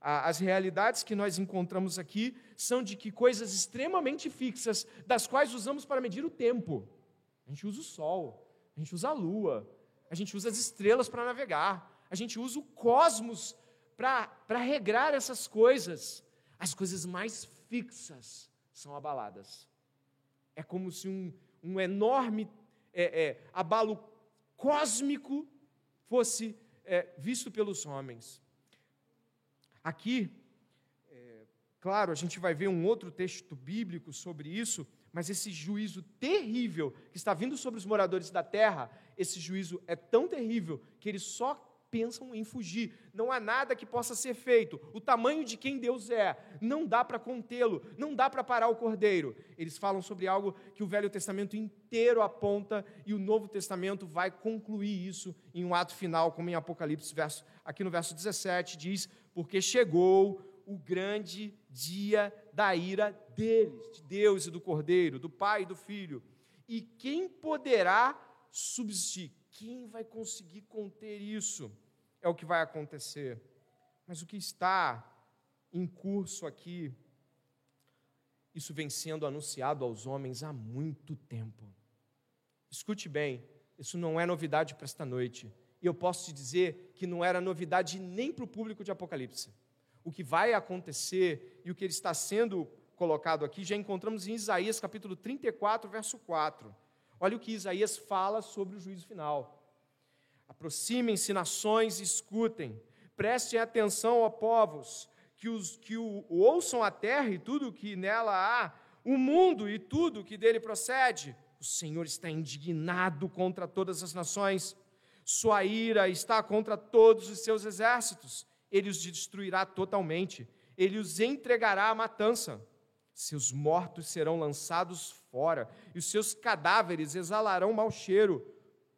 As realidades que nós encontramos aqui são de que coisas extremamente fixas, das quais usamos para medir o tempo. A gente usa o sol, a gente usa a lua, a gente usa as estrelas para navegar, a gente usa o cosmos para regrar essas coisas. As coisas mais fixas são abaladas. É como se um, um enorme é, é, abalo cósmico fosse é, visto pelos homens. Aqui, é, claro, a gente vai ver um outro texto bíblico sobre isso, mas esse juízo terrível que está vindo sobre os moradores da terra, esse juízo é tão terrível que ele só pensam em fugir. Não há nada que possa ser feito. O tamanho de quem Deus é, não dá para contê-lo, não dá para parar o cordeiro. Eles falam sobre algo que o Velho Testamento inteiro aponta e o Novo Testamento vai concluir isso em um ato final, como em Apocalipse, verso, aqui no verso 17, diz: Porque chegou o grande dia da ira deles, de Deus e do cordeiro, do Pai e do Filho. E quem poderá subsistir? Quem vai conseguir conter isso? É o que vai acontecer. Mas o que está em curso aqui, isso vem sendo anunciado aos homens há muito tempo. Escute bem, isso não é novidade para esta noite. E eu posso te dizer que não era novidade nem para o público de Apocalipse. O que vai acontecer e o que ele está sendo colocado aqui, já encontramos em Isaías capítulo 34, verso 4. Olha o que Isaías fala sobre o juízo final. Aproximem-se, nações, e escutem. Prestem atenção, ó povos, que, os, que o, o ouçam a terra e tudo o que nela há, o mundo e tudo que dele procede. O Senhor está indignado contra todas as nações. Sua ira está contra todos os seus exércitos. Ele os destruirá totalmente. Ele os entregará à matança. Seus mortos serão lançados fora, e os seus cadáveres exalarão mau cheiro.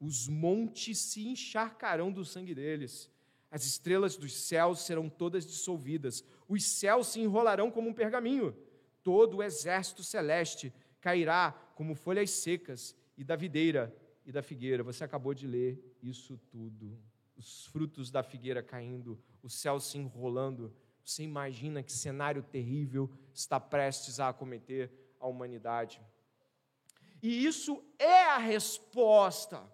Os montes se encharcarão do sangue deles. As estrelas dos céus serão todas dissolvidas. Os céus se enrolarão como um pergaminho. Todo o exército celeste cairá como folhas secas, e da videira e da figueira. Você acabou de ler isso tudo. Os frutos da figueira caindo, o céu se enrolando. Você imagina que cenário terrível está prestes a acometer a humanidade. E isso é a resposta.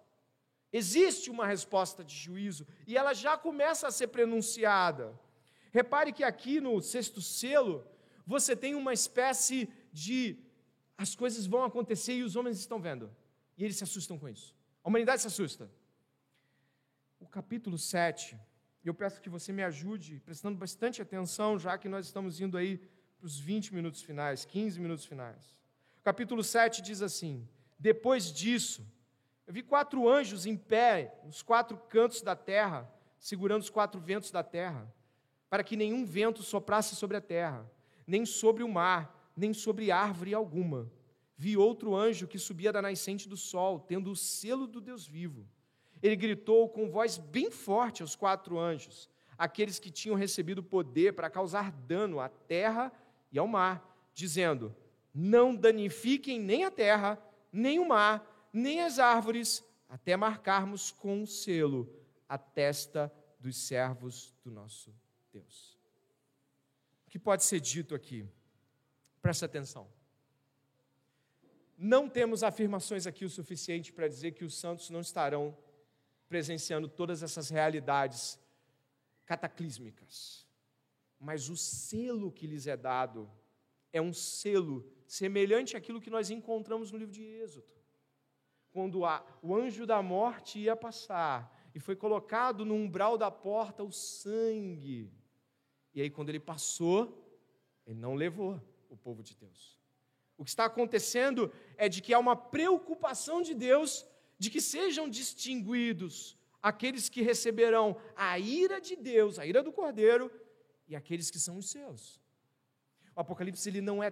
Existe uma resposta de juízo e ela já começa a ser pronunciada. Repare que aqui no sexto selo, você tem uma espécie de as coisas vão acontecer e os homens estão vendo. E eles se assustam com isso. A humanidade se assusta. O capítulo 7, eu peço que você me ajude, prestando bastante atenção, já que nós estamos indo aí para os 20 minutos finais, 15 minutos finais. O capítulo 7 diz assim: Depois disso, eu vi quatro anjos em pé nos quatro cantos da terra, segurando os quatro ventos da terra, para que nenhum vento soprasse sobre a terra, nem sobre o mar, nem sobre árvore alguma. Vi outro anjo que subia da nascente do sol, tendo o selo do Deus vivo. Ele gritou com voz bem forte aos quatro anjos, aqueles que tinham recebido poder para causar dano à terra e ao mar, dizendo: não danifiquem nem a terra, nem o mar, nem as árvores, até marcarmos com um selo a testa dos servos do nosso Deus. O que pode ser dito aqui? Presta atenção. Não temos afirmações aqui o suficiente para dizer que os santos não estarão presenciando todas essas realidades cataclísmicas. Mas o selo que lhes é dado é um selo semelhante àquilo que nós encontramos no livro de Êxodo. Quando a, o anjo da morte ia passar e foi colocado no umbral da porta o sangue. E aí, quando ele passou, ele não levou o povo de Deus. O que está acontecendo é de que há uma preocupação de Deus de que sejam distinguidos aqueles que receberão a ira de Deus, a ira do Cordeiro, e aqueles que são os seus. O Apocalipse ele não é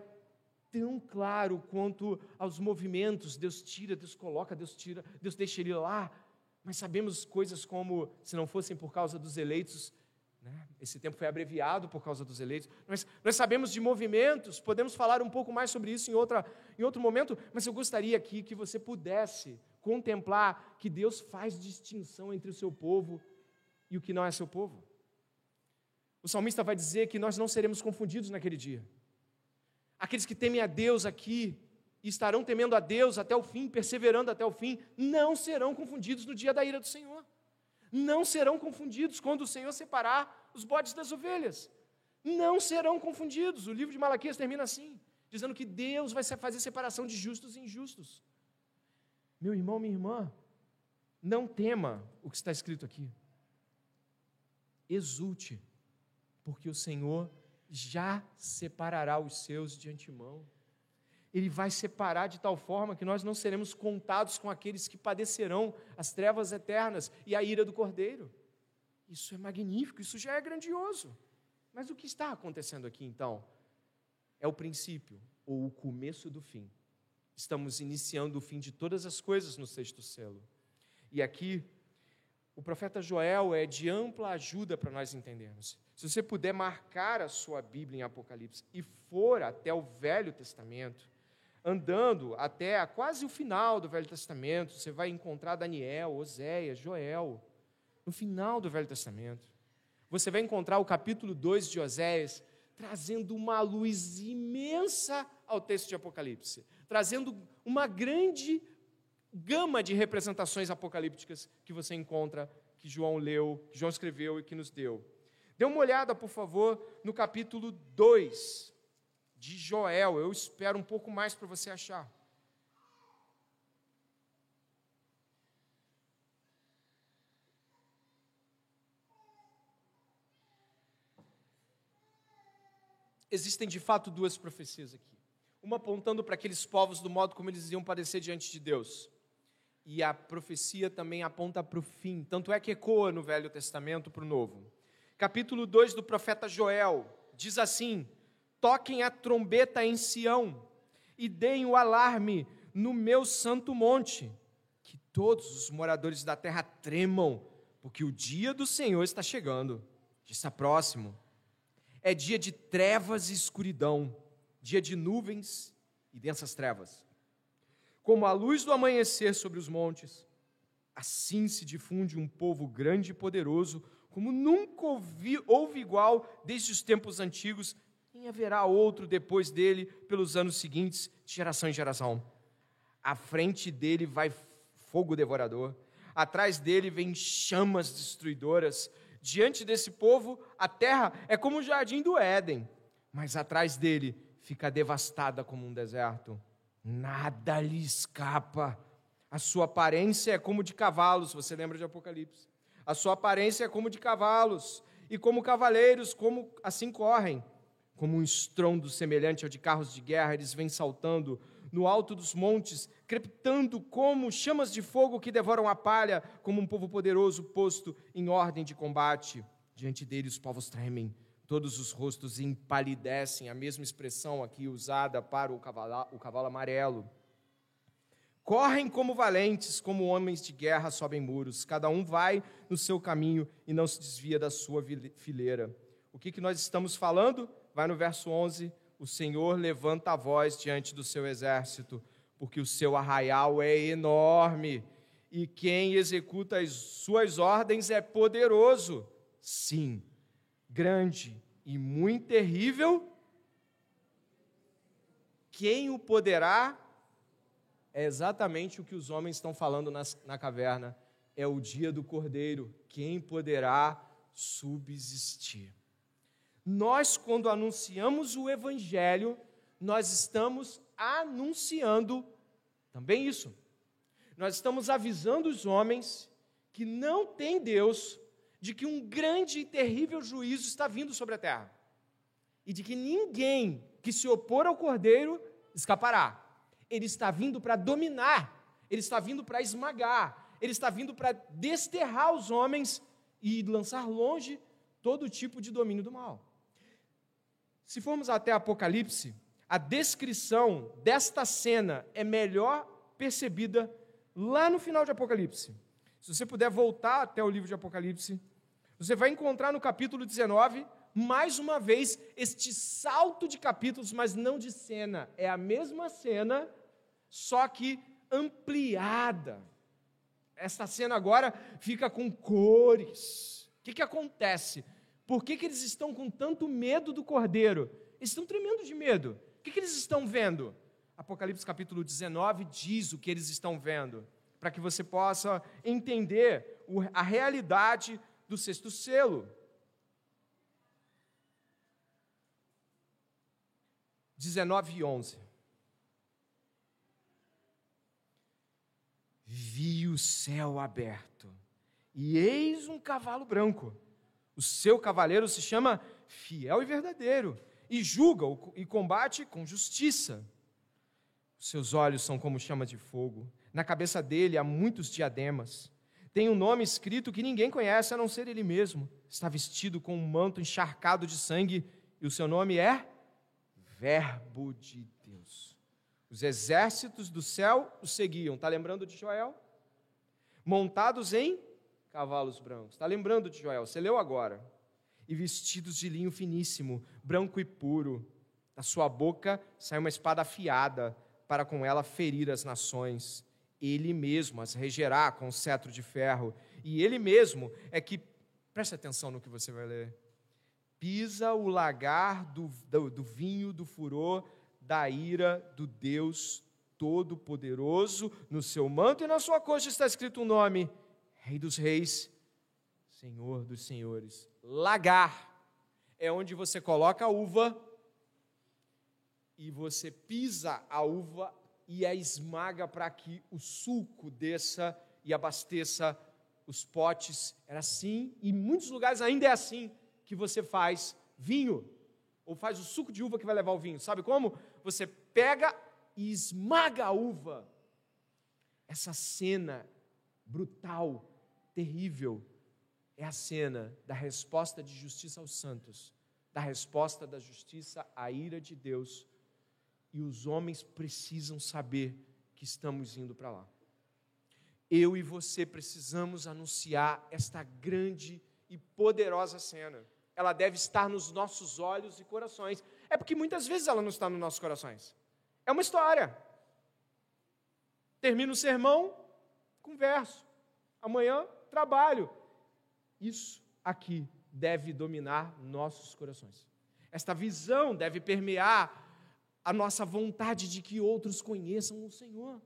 tão claro quanto aos movimentos. Deus tira, Deus coloca, Deus tira, Deus deixa ele lá. Mas sabemos coisas como, se não fossem por causa dos eleitos, né? esse tempo foi abreviado por causa dos eleitos. Nós, nós sabemos de movimentos, podemos falar um pouco mais sobre isso em, outra, em outro momento, mas eu gostaria aqui que você pudesse contemplar que Deus faz distinção entre o seu povo e o que não é seu povo. O salmista vai dizer que nós não seremos confundidos naquele dia. Aqueles que temem a Deus aqui e estarão temendo a Deus até o fim, perseverando até o fim, não serão confundidos no dia da ira do Senhor. Não serão confundidos quando o Senhor separar os bodes das ovelhas. Não serão confundidos. O livro de Malaquias termina assim, dizendo que Deus vai fazer separação de justos e injustos. Meu irmão, minha irmã, não tema o que está escrito aqui. Exulte, porque o Senhor já separará os seus de antemão. Ele vai separar de tal forma que nós não seremos contados com aqueles que padecerão as trevas eternas e a ira do Cordeiro. Isso é magnífico, isso já é grandioso. Mas o que está acontecendo aqui então? É o princípio, ou o começo do fim. Estamos iniciando o fim de todas as coisas no sexto selo. E aqui, o profeta Joel é de ampla ajuda para nós entendermos. Se você puder marcar a sua Bíblia em Apocalipse e for até o Velho Testamento, andando até quase o final do Velho Testamento, você vai encontrar Daniel, Oséias, Joel. No final do Velho Testamento, você vai encontrar o capítulo 2 de Oséias trazendo uma luz imensa ao texto de Apocalipse, trazendo uma grande gama de representações apocalípticas que você encontra, que João leu, que João escreveu e que nos deu. Dê uma olhada, por favor, no capítulo 2 de Joel. Eu espero um pouco mais para você achar. Existem de fato duas profecias aqui. Uma apontando para aqueles povos do modo como eles iam padecer diante de Deus. E a profecia também aponta para o fim. Tanto é que ecoa no Velho Testamento para o Novo. Capítulo 2 do profeta Joel diz assim: Toquem a trombeta em Sião e deem o alarme no meu santo monte, que todos os moradores da terra tremam, porque o dia do Senhor está chegando, está próximo. É dia de trevas e escuridão, dia de nuvens e densas trevas. Como a luz do amanhecer sobre os montes, assim se difunde um povo grande e poderoso, como nunca houve, houve igual desde os tempos antigos nem haverá outro depois dele pelos anos seguintes, de geração em geração. À frente dele vai fogo devorador, atrás dele vem chamas destruidoras. Diante desse povo, a terra é como o jardim do Éden, mas atrás dele fica devastada como um deserto. Nada lhe escapa. A sua aparência é como de cavalos, você lembra de Apocalipse? A sua aparência é como de cavalos, e como cavaleiros, como assim correm como um estrondo semelhante ao de carros de guerra, eles vêm saltando no alto dos montes, crepitando como chamas de fogo que devoram a palha, como um povo poderoso posto em ordem de combate. Diante dele os povos tremem, todos os rostos empalidecem, a mesma expressão aqui usada para o cavalo, o cavalo amarelo. Correm como valentes, como homens de guerra sobem muros, cada um vai no seu caminho e não se desvia da sua fileira. O que, que nós estamos falando? vai no verso 11: O Senhor levanta a voz diante do seu exército, porque o seu arraial é enorme, e quem executa as suas ordens é poderoso. Sim, grande e muito terrível. Quem o poderá? É exatamente o que os homens estão falando na, na caverna. É o dia do cordeiro. Quem poderá subsistir? Nós, quando anunciamos o Evangelho, nós estamos anunciando também isso. Nós estamos avisando os homens que não tem Deus, de que um grande e terrível juízo está vindo sobre a terra. E de que ninguém que se opor ao Cordeiro escapará. Ele está vindo para dominar, ele está vindo para esmagar, ele está vindo para desterrar os homens e lançar longe todo tipo de domínio do mal. Se formos até Apocalipse, a descrição desta cena é melhor percebida lá no final de Apocalipse. Se você puder voltar até o livro de Apocalipse, você vai encontrar no capítulo 19, mais uma vez, este salto de capítulos, mas não de cena. É a mesma cena, só que ampliada. Esta cena agora fica com cores. O que, que acontece? Por que, que eles estão com tanto medo do cordeiro? Eles estão tremendo de medo. O que, que eles estão vendo? Apocalipse capítulo 19 diz o que eles estão vendo, para que você possa entender a realidade do sexto selo. Dezenove e onze. Vi o céu aberto, e eis um cavalo branco o seu cavaleiro se chama fiel e verdadeiro, e julga e combate com justiça. Seus olhos são como chama de fogo, na cabeça dele há muitos diademas. Tem um nome escrito que ninguém conhece a não ser ele mesmo. Está vestido com um manto encharcado de sangue e o seu nome é Verbo de Deus. Os exércitos do céu o seguiam. Está lembrando de Joel? Montados em cavalos brancos. Está lembrando de Joel? Você leu agora. E vestidos de linho finíssimo, branco e puro. Da sua boca sai uma espada afiada, para com ela ferir as nações. Ele mesmo as regerá com o cetro de ferro. E ele mesmo é que, preste atenção no que você vai ler, pisa o lagar do, do, do vinho do furor da ira do Deus Todo-Poderoso. No seu manto e na sua coxa está escrito um nome: Rei dos Reis, Senhor dos Senhores. Lagar é onde você coloca a uva e você pisa a uva e a esmaga para que o suco desça e abasteça os potes. Era assim, e em muitos lugares ainda é assim que você faz vinho, ou faz o suco de uva que vai levar o vinho. Sabe como? Você pega e esmaga a uva. Essa cena brutal, terrível, é a cena da resposta de justiça aos santos, da resposta da justiça à ira de Deus e os homens precisam saber que estamos indo para lá. Eu e você precisamos anunciar esta grande e poderosa cena. Ela deve estar nos nossos olhos e corações. É porque muitas vezes ela não está nos nossos corações. É uma história. Termino o sermão, converso. Amanhã, trabalho. Isso aqui deve dominar nossos corações. Esta visão deve permear a nossa vontade de que outros conheçam o Senhor,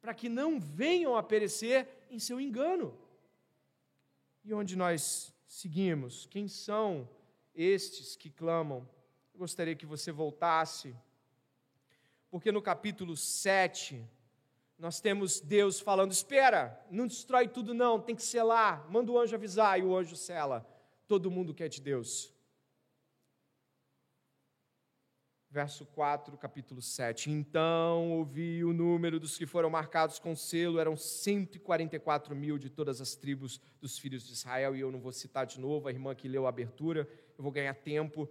para que não venham a perecer em seu engano. E onde nós seguimos? Quem são estes que clamam? Eu gostaria que você voltasse, porque no capítulo 7, nós temos Deus falando: espera, não destrói tudo, não, tem que selar, manda o anjo avisar, e o anjo sela. Todo mundo quer de Deus. Verso 4, capítulo 7. Então ouvi o número dos que foram marcados com selo, eram 144 mil de todas as tribos dos filhos de Israel, e eu não vou citar de novo, a irmã que leu a abertura, eu vou ganhar tempo.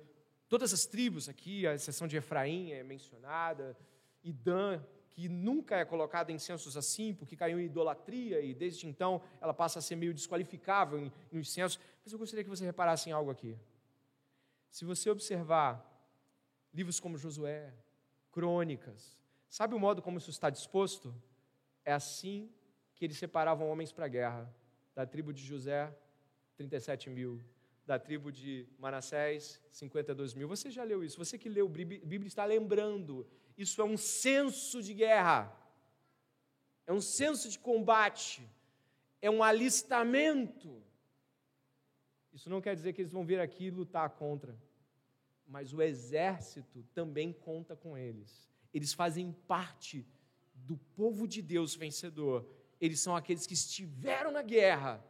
Todas as tribos aqui, a exceção de Efraim é mencionada, e Dan, que nunca é colocada em censos assim, porque caiu em idolatria, e desde então ela passa a ser meio desqualificável nos censos. Mas eu gostaria que você reparasse em algo aqui. Se você observar livros como Josué, Crônicas. Sabe o modo como isso está disposto? É assim que eles separavam homens para a guerra. Da tribo de José, 37 mil. Da tribo de Manassés, 52 mil. Você já leu isso? Você que leu Bíblia está lembrando. Isso é um senso de guerra. É um senso de combate. É um alistamento. Isso não quer dizer que eles vão vir aqui lutar contra mas o exército também conta com eles. Eles fazem parte do povo de Deus vencedor. Eles são aqueles que estiveram na guerra,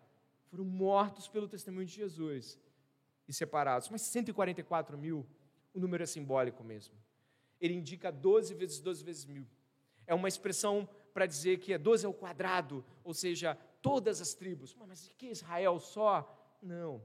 foram mortos pelo testemunho de Jesus e separados. Mas 144 mil, o número é simbólico mesmo. Ele indica 12 vezes 12 vezes mil. É uma expressão para dizer que é 12 ao quadrado, ou seja, todas as tribos. Mas que Israel só? Não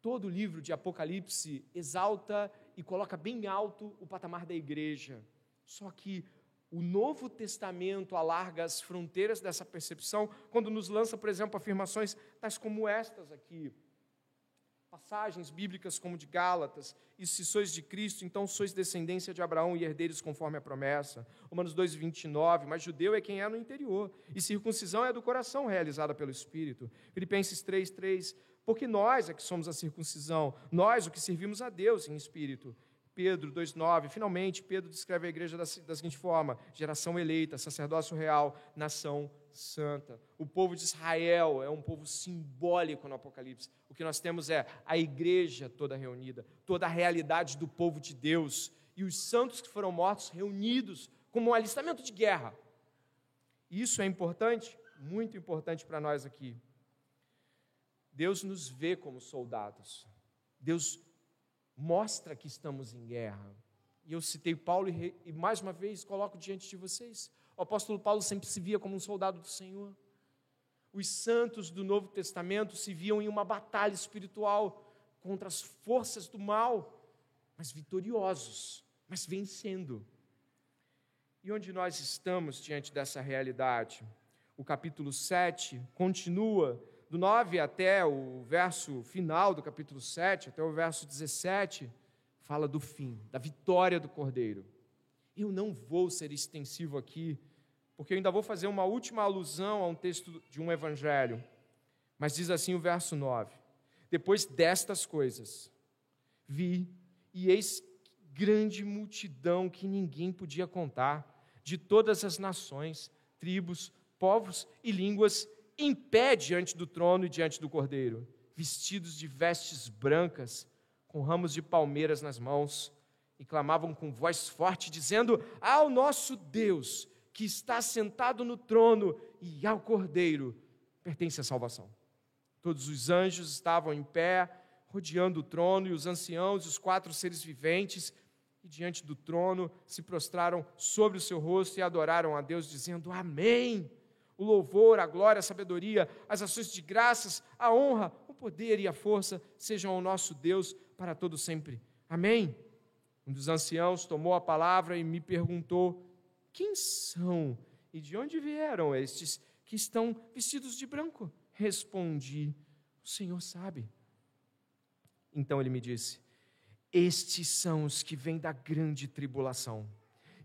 todo o livro de Apocalipse exalta e coloca bem alto o patamar da igreja. Só que o Novo Testamento alarga as fronteiras dessa percepção quando nos lança, por exemplo, afirmações tais como estas aqui. Passagens bíblicas como de Gálatas, e se sois de Cristo, então sois descendência de Abraão e herdeiros conforme a promessa. Romanos 2, 29, mas judeu é quem é no interior, e circuncisão é do coração realizada pelo Espírito. Filipenses 3, 3, porque nós é que somos a circuncisão, nós o que servimos a Deus em espírito. Pedro 2,9. Finalmente, Pedro descreve a igreja da, da, seguinte forma: geração eleita, sacerdócio real, nação santa. O povo de Israel é um povo simbólico no Apocalipse. O que nós temos é a igreja toda reunida, toda a realidade do povo de Deus e os santos que foram mortos reunidos como um alistamento de guerra. Isso é importante, muito importante para nós aqui. Deus nos vê como soldados. Deus mostra que estamos em guerra. E eu citei Paulo e, e, mais uma vez coloco diante de vocês. O apóstolo Paulo sempre se via como um soldado do Senhor. os santos do Novo Testamento se viam em uma batalha espiritual contra as forças do mal, mas vitoriosos, mas vencendo. E onde nós estamos diante dessa realidade? O capítulo 7 continua, do 9 até o verso final do capítulo 7, até o verso 17, fala do fim, da vitória do Cordeiro. Eu não vou ser extensivo aqui, porque eu ainda vou fazer uma última alusão a um texto de um evangelho. Mas diz assim o verso 9: Depois destas coisas, vi e eis grande multidão que ninguém podia contar, de todas as nações, tribos, povos e línguas, em pé diante do trono e diante do cordeiro, vestidos de vestes brancas, com ramos de palmeiras nas mãos, e clamavam com voz forte, dizendo: Ao nosso Deus que está sentado no trono e ao Cordeiro pertence a salvação. Todos os anjos estavam em pé, rodeando o trono, e os anciãos e os quatro seres viventes, e diante do trono se prostraram sobre o seu rosto e adoraram a Deus, dizendo: Amém. O louvor, a glória, a sabedoria, as ações de graças, a honra, o poder e a força sejam ao nosso Deus para todo sempre. Amém. Um dos anciãos tomou a palavra e me perguntou: quem são e de onde vieram estes que estão vestidos de branco? Respondi: O Senhor sabe. Então ele me disse: Estes são os que vêm da grande tribulação,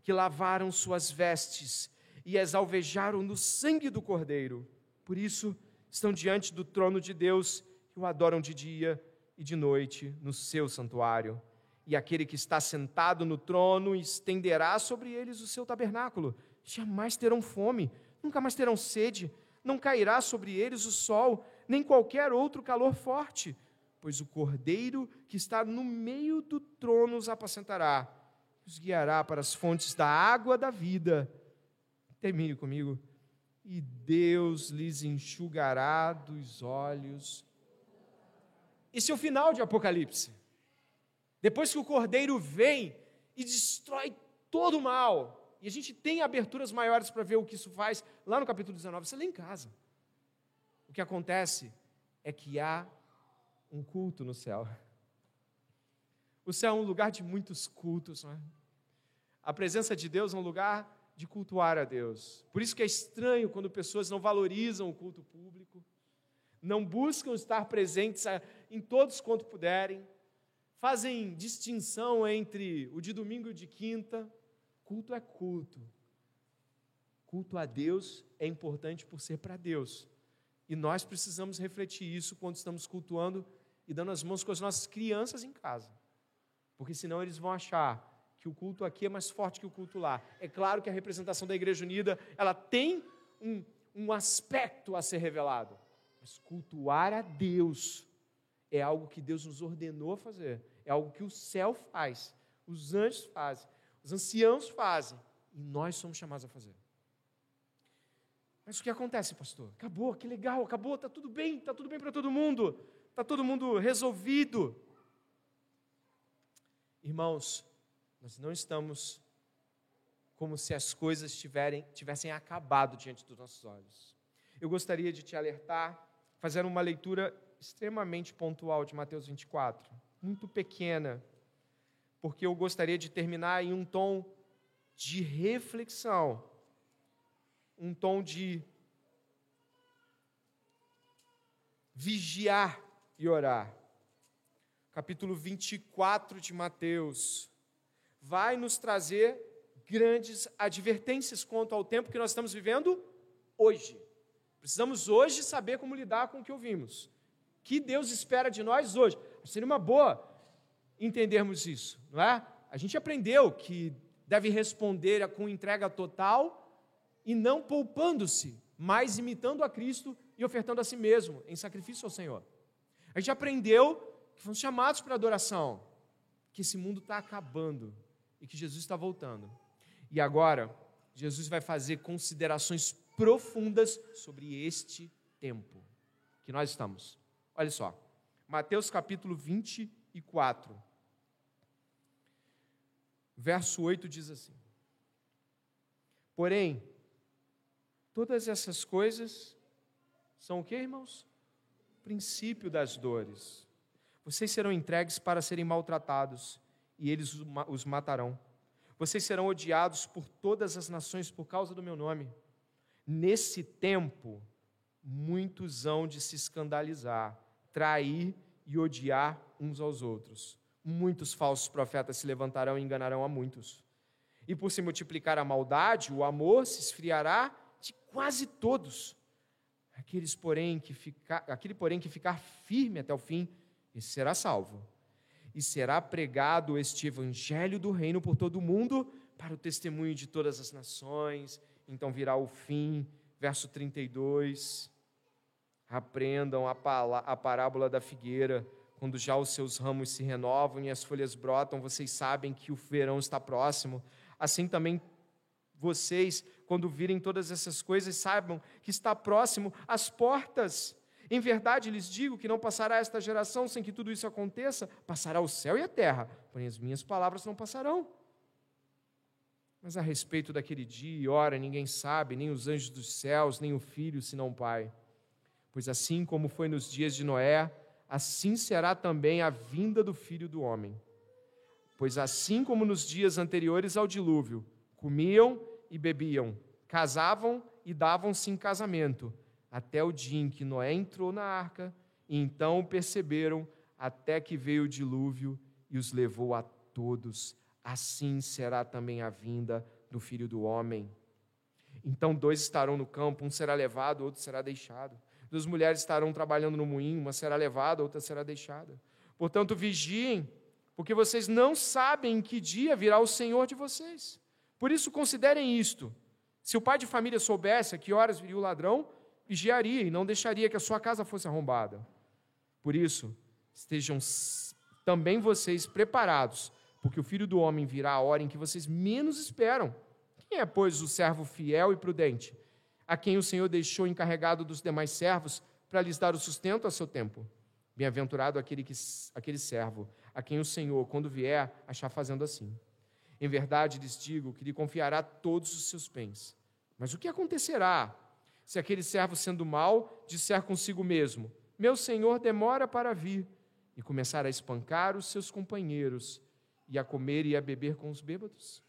que lavaram suas vestes e as alvejaram no sangue do Cordeiro. Por isso estão diante do trono de Deus e o adoram de dia e de noite no seu santuário e aquele que está sentado no trono estenderá sobre eles o seu tabernáculo. Jamais terão fome, nunca mais terão sede, não cairá sobre eles o sol, nem qualquer outro calor forte, pois o cordeiro que está no meio do trono os apacentará, os guiará para as fontes da água da vida. Termine comigo. E Deus lhes enxugará dos olhos. Esse é o final de Apocalipse. Depois que o cordeiro vem e destrói todo o mal, e a gente tem aberturas maiores para ver o que isso faz, lá no capítulo 19, você lê em casa. O que acontece é que há um culto no céu. O céu é um lugar de muitos cultos, não é? A presença de Deus é um lugar de cultuar a Deus. Por isso que é estranho quando pessoas não valorizam o culto público, não buscam estar presentes em todos quanto puderem, fazem distinção entre o de domingo e o de quinta. Culto é culto. Culto a Deus é importante por ser para Deus. E nós precisamos refletir isso quando estamos cultuando e dando as mãos com as nossas crianças em casa. Porque senão eles vão achar que o culto aqui é mais forte que o culto lá. É claro que a representação da Igreja Unida, ela tem um, um aspecto a ser revelado. Mas cultuar a Deus é algo que Deus nos ordenou a fazer é algo que o céu faz, os anjos fazem, os anciãos fazem, e nós somos chamados a fazer. Mas o que acontece, pastor? Acabou, que legal, acabou, está tudo bem, está tudo bem para todo mundo, está todo mundo resolvido. Irmãos, nós não estamos como se as coisas tiverem, tivessem acabado diante dos nossos olhos. Eu gostaria de te alertar, fazer uma leitura extremamente pontual de Mateus 24 muito pequena, porque eu gostaria de terminar em um tom de reflexão, um tom de vigiar e orar. Capítulo 24 de Mateus vai nos trazer grandes advertências quanto ao tempo que nós estamos vivendo hoje. Precisamos hoje saber como lidar com o que ouvimos. Que Deus espera de nós hoje? Seria uma boa entendermos isso, não é? A gente aprendeu que deve responder com entrega total e não poupando-se, mas imitando a Cristo e ofertando a si mesmo em sacrifício ao Senhor. A gente aprendeu que fomos chamados para adoração, que esse mundo está acabando e que Jesus está voltando. E agora, Jesus vai fazer considerações profundas sobre este tempo que nós estamos. Olha só, Mateus capítulo 24, verso 8 diz assim: Porém, todas essas coisas são o que, irmãos? O princípio das dores. Vocês serão entregues para serem maltratados, e eles os matarão. Vocês serão odiados por todas as nações por causa do meu nome. Nesse tempo, muitos hão de se escandalizar, trair e odiar uns aos outros. Muitos falsos profetas se levantarão e enganarão a muitos. E por se multiplicar a maldade, o amor se esfriará de quase todos. Aqueles, porém, que ficar, aquele, porém, que ficar firme até o fim, esse será salvo. E será pregado este evangelho do reino por todo o mundo, para o testemunho de todas as nações. Então virá o fim. Verso 32. Aprendam a, parábola da figueira. Quando já os seus ramos se renovam e as folhas brotam, vocês sabem que o verão está próximo. Assim também vocês, quando virem todas essas coisas, saibam que está próximo às portas. Em verdade lhes digo que não passará esta geração sem que tudo isso aconteça, passará o céu e a terra, porém as minhas palavras não passarão. Mas a respeito daquele dia e hora ninguém sabe, nem os anjos dos céus, nem o filho, senão o Pai. Pois assim como foi nos dias de Noé, assim será também a vinda do filho do homem. Pois assim como nos dias anteriores ao dilúvio, comiam e bebiam, casavam e davam-se em casamento até o dia em que Noé entrou na arca, e então perceberam até que veio o dilúvio e os levou a todos. Assim será também a vinda do filho do homem. Então dois estarão no campo, um será levado, outro será deixado. Duas mulheres estarão trabalhando no moinho, uma será levada, outra será deixada. Portanto, vigiem, porque vocês não sabem em que dia virá o Senhor de vocês. Por isso, considerem isto: se o pai de família soubesse a que horas viria o ladrão, vigiaria e não deixaria que a sua casa fosse arrombada. Por isso, estejam também vocês preparados, porque o filho do homem virá a hora em que vocês menos esperam. Quem é, pois, o servo fiel e prudente, a quem o Senhor deixou encarregado dos demais servos para lhes dar o sustento a seu tempo? Bem-aventurado aquele, que, aquele servo, a quem o Senhor, quando vier, achar fazendo assim. Em verdade lhes digo que lhe confiará todos os seus bens. Mas o que acontecerá se aquele servo, sendo mau, disser consigo mesmo: Meu senhor demora para vir, e começar a espancar os seus companheiros, e a comer e a beber com os bêbados?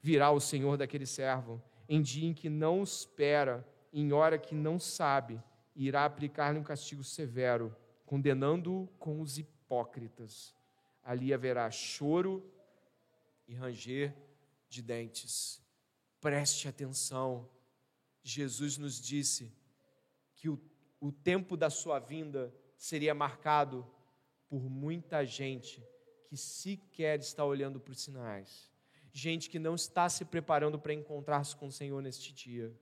Virá o senhor daquele servo, em dia em que não espera, em hora que não sabe, e irá aplicar-lhe um castigo severo, condenando-o com os hipócritas. Ali haverá choro e ranger de dentes. Preste atenção Jesus nos disse que o, o tempo da sua vinda seria marcado por muita gente que sequer está olhando para os sinais, gente que não está se preparando para encontrar-se com o Senhor neste dia,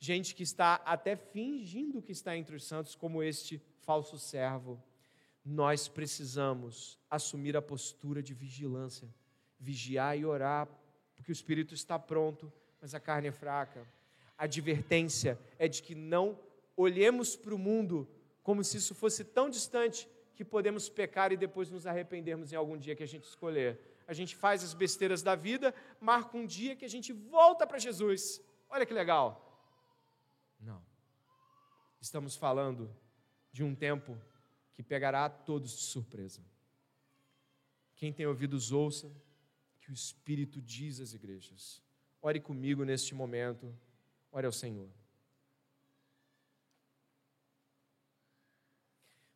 gente que está até fingindo que está entre os santos, como este falso servo. Nós precisamos assumir a postura de vigilância, vigiar e orar, porque o espírito está pronto, mas a carne é fraca advertência é de que não olhemos para o mundo como se isso fosse tão distante que podemos pecar e depois nos arrependermos em algum dia que a gente escolher. A gente faz as besteiras da vida, marca um dia que a gente volta para Jesus. Olha que legal. Não. Estamos falando de um tempo que pegará a todos de surpresa. Quem tem ouvidos, ouça que o Espírito diz às igrejas. Ore comigo neste momento. Ore ao Senhor.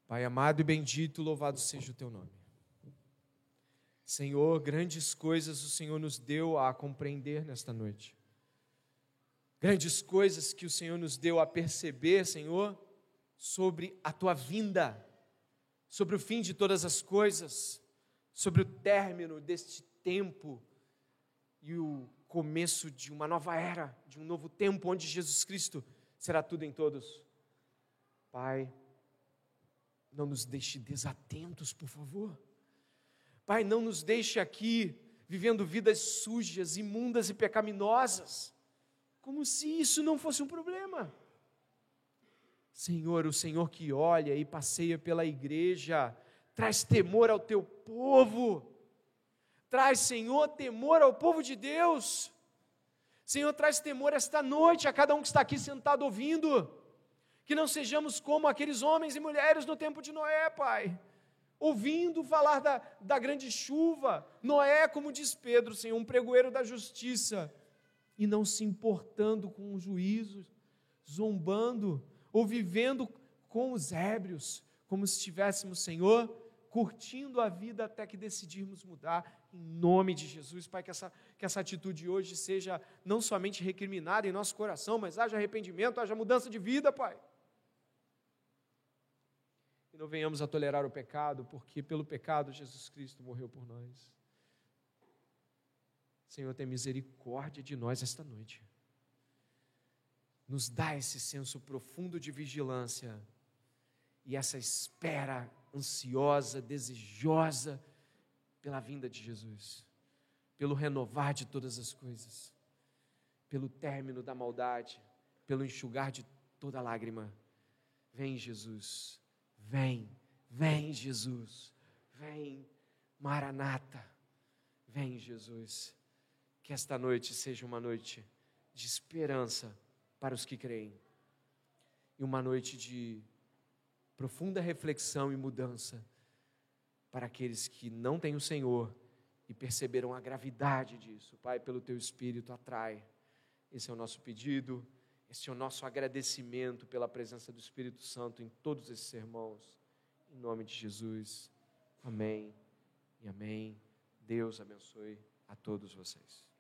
Pai amado e bendito, louvado seja o teu nome. Senhor, grandes coisas o Senhor nos deu a compreender nesta noite. Grandes coisas que o Senhor nos deu a perceber, Senhor, sobre a tua vinda, sobre o fim de todas as coisas, sobre o término deste tempo e o começo de uma nova era, de um novo tempo onde Jesus Cristo será tudo em todos. Pai, não nos deixe desatentos, por favor. Pai, não nos deixe aqui vivendo vidas sujas, imundas e pecaminosas, como se isso não fosse um problema. Senhor, o Senhor que olha e passeia pela igreja, traz temor ao teu povo Traz, Senhor, temor ao povo de Deus. Senhor, traz temor esta noite a cada um que está aqui sentado ouvindo. Que não sejamos como aqueles homens e mulheres no tempo de Noé, Pai. Ouvindo falar da, da grande chuva, Noé, como diz Pedro, Senhor, um pregoeiro da justiça, e não se importando com o juízo, zombando, ou vivendo com os ébrios, como se estivéssemos, Senhor, curtindo a vida até que decidirmos mudar, em nome de Jesus, Pai, que essa, que essa atitude hoje seja não somente recriminada em nosso coração, mas haja arrependimento, haja mudança de vida, Pai. E não venhamos a tolerar o pecado, porque pelo pecado Jesus Cristo morreu por nós. Senhor, tem misericórdia de nós esta noite. Nos dá esse senso profundo de vigilância e essa espera ansiosa, desejosa pela vinda de Jesus, pelo renovar de todas as coisas, pelo término da maldade, pelo enxugar de toda lágrima. Vem, Jesus, vem, vem, Jesus, vem, Maranata, vem, Jesus. Que esta noite seja uma noite de esperança para os que creem e uma noite de profunda reflexão e mudança para aqueles que não têm o Senhor e perceberam a gravidade disso. Pai, pelo teu Espírito, atrai. Esse é o nosso pedido, esse é o nosso agradecimento pela presença do Espírito Santo em todos esses sermãos. Em nome de Jesus. Amém e amém. Deus abençoe a todos vocês.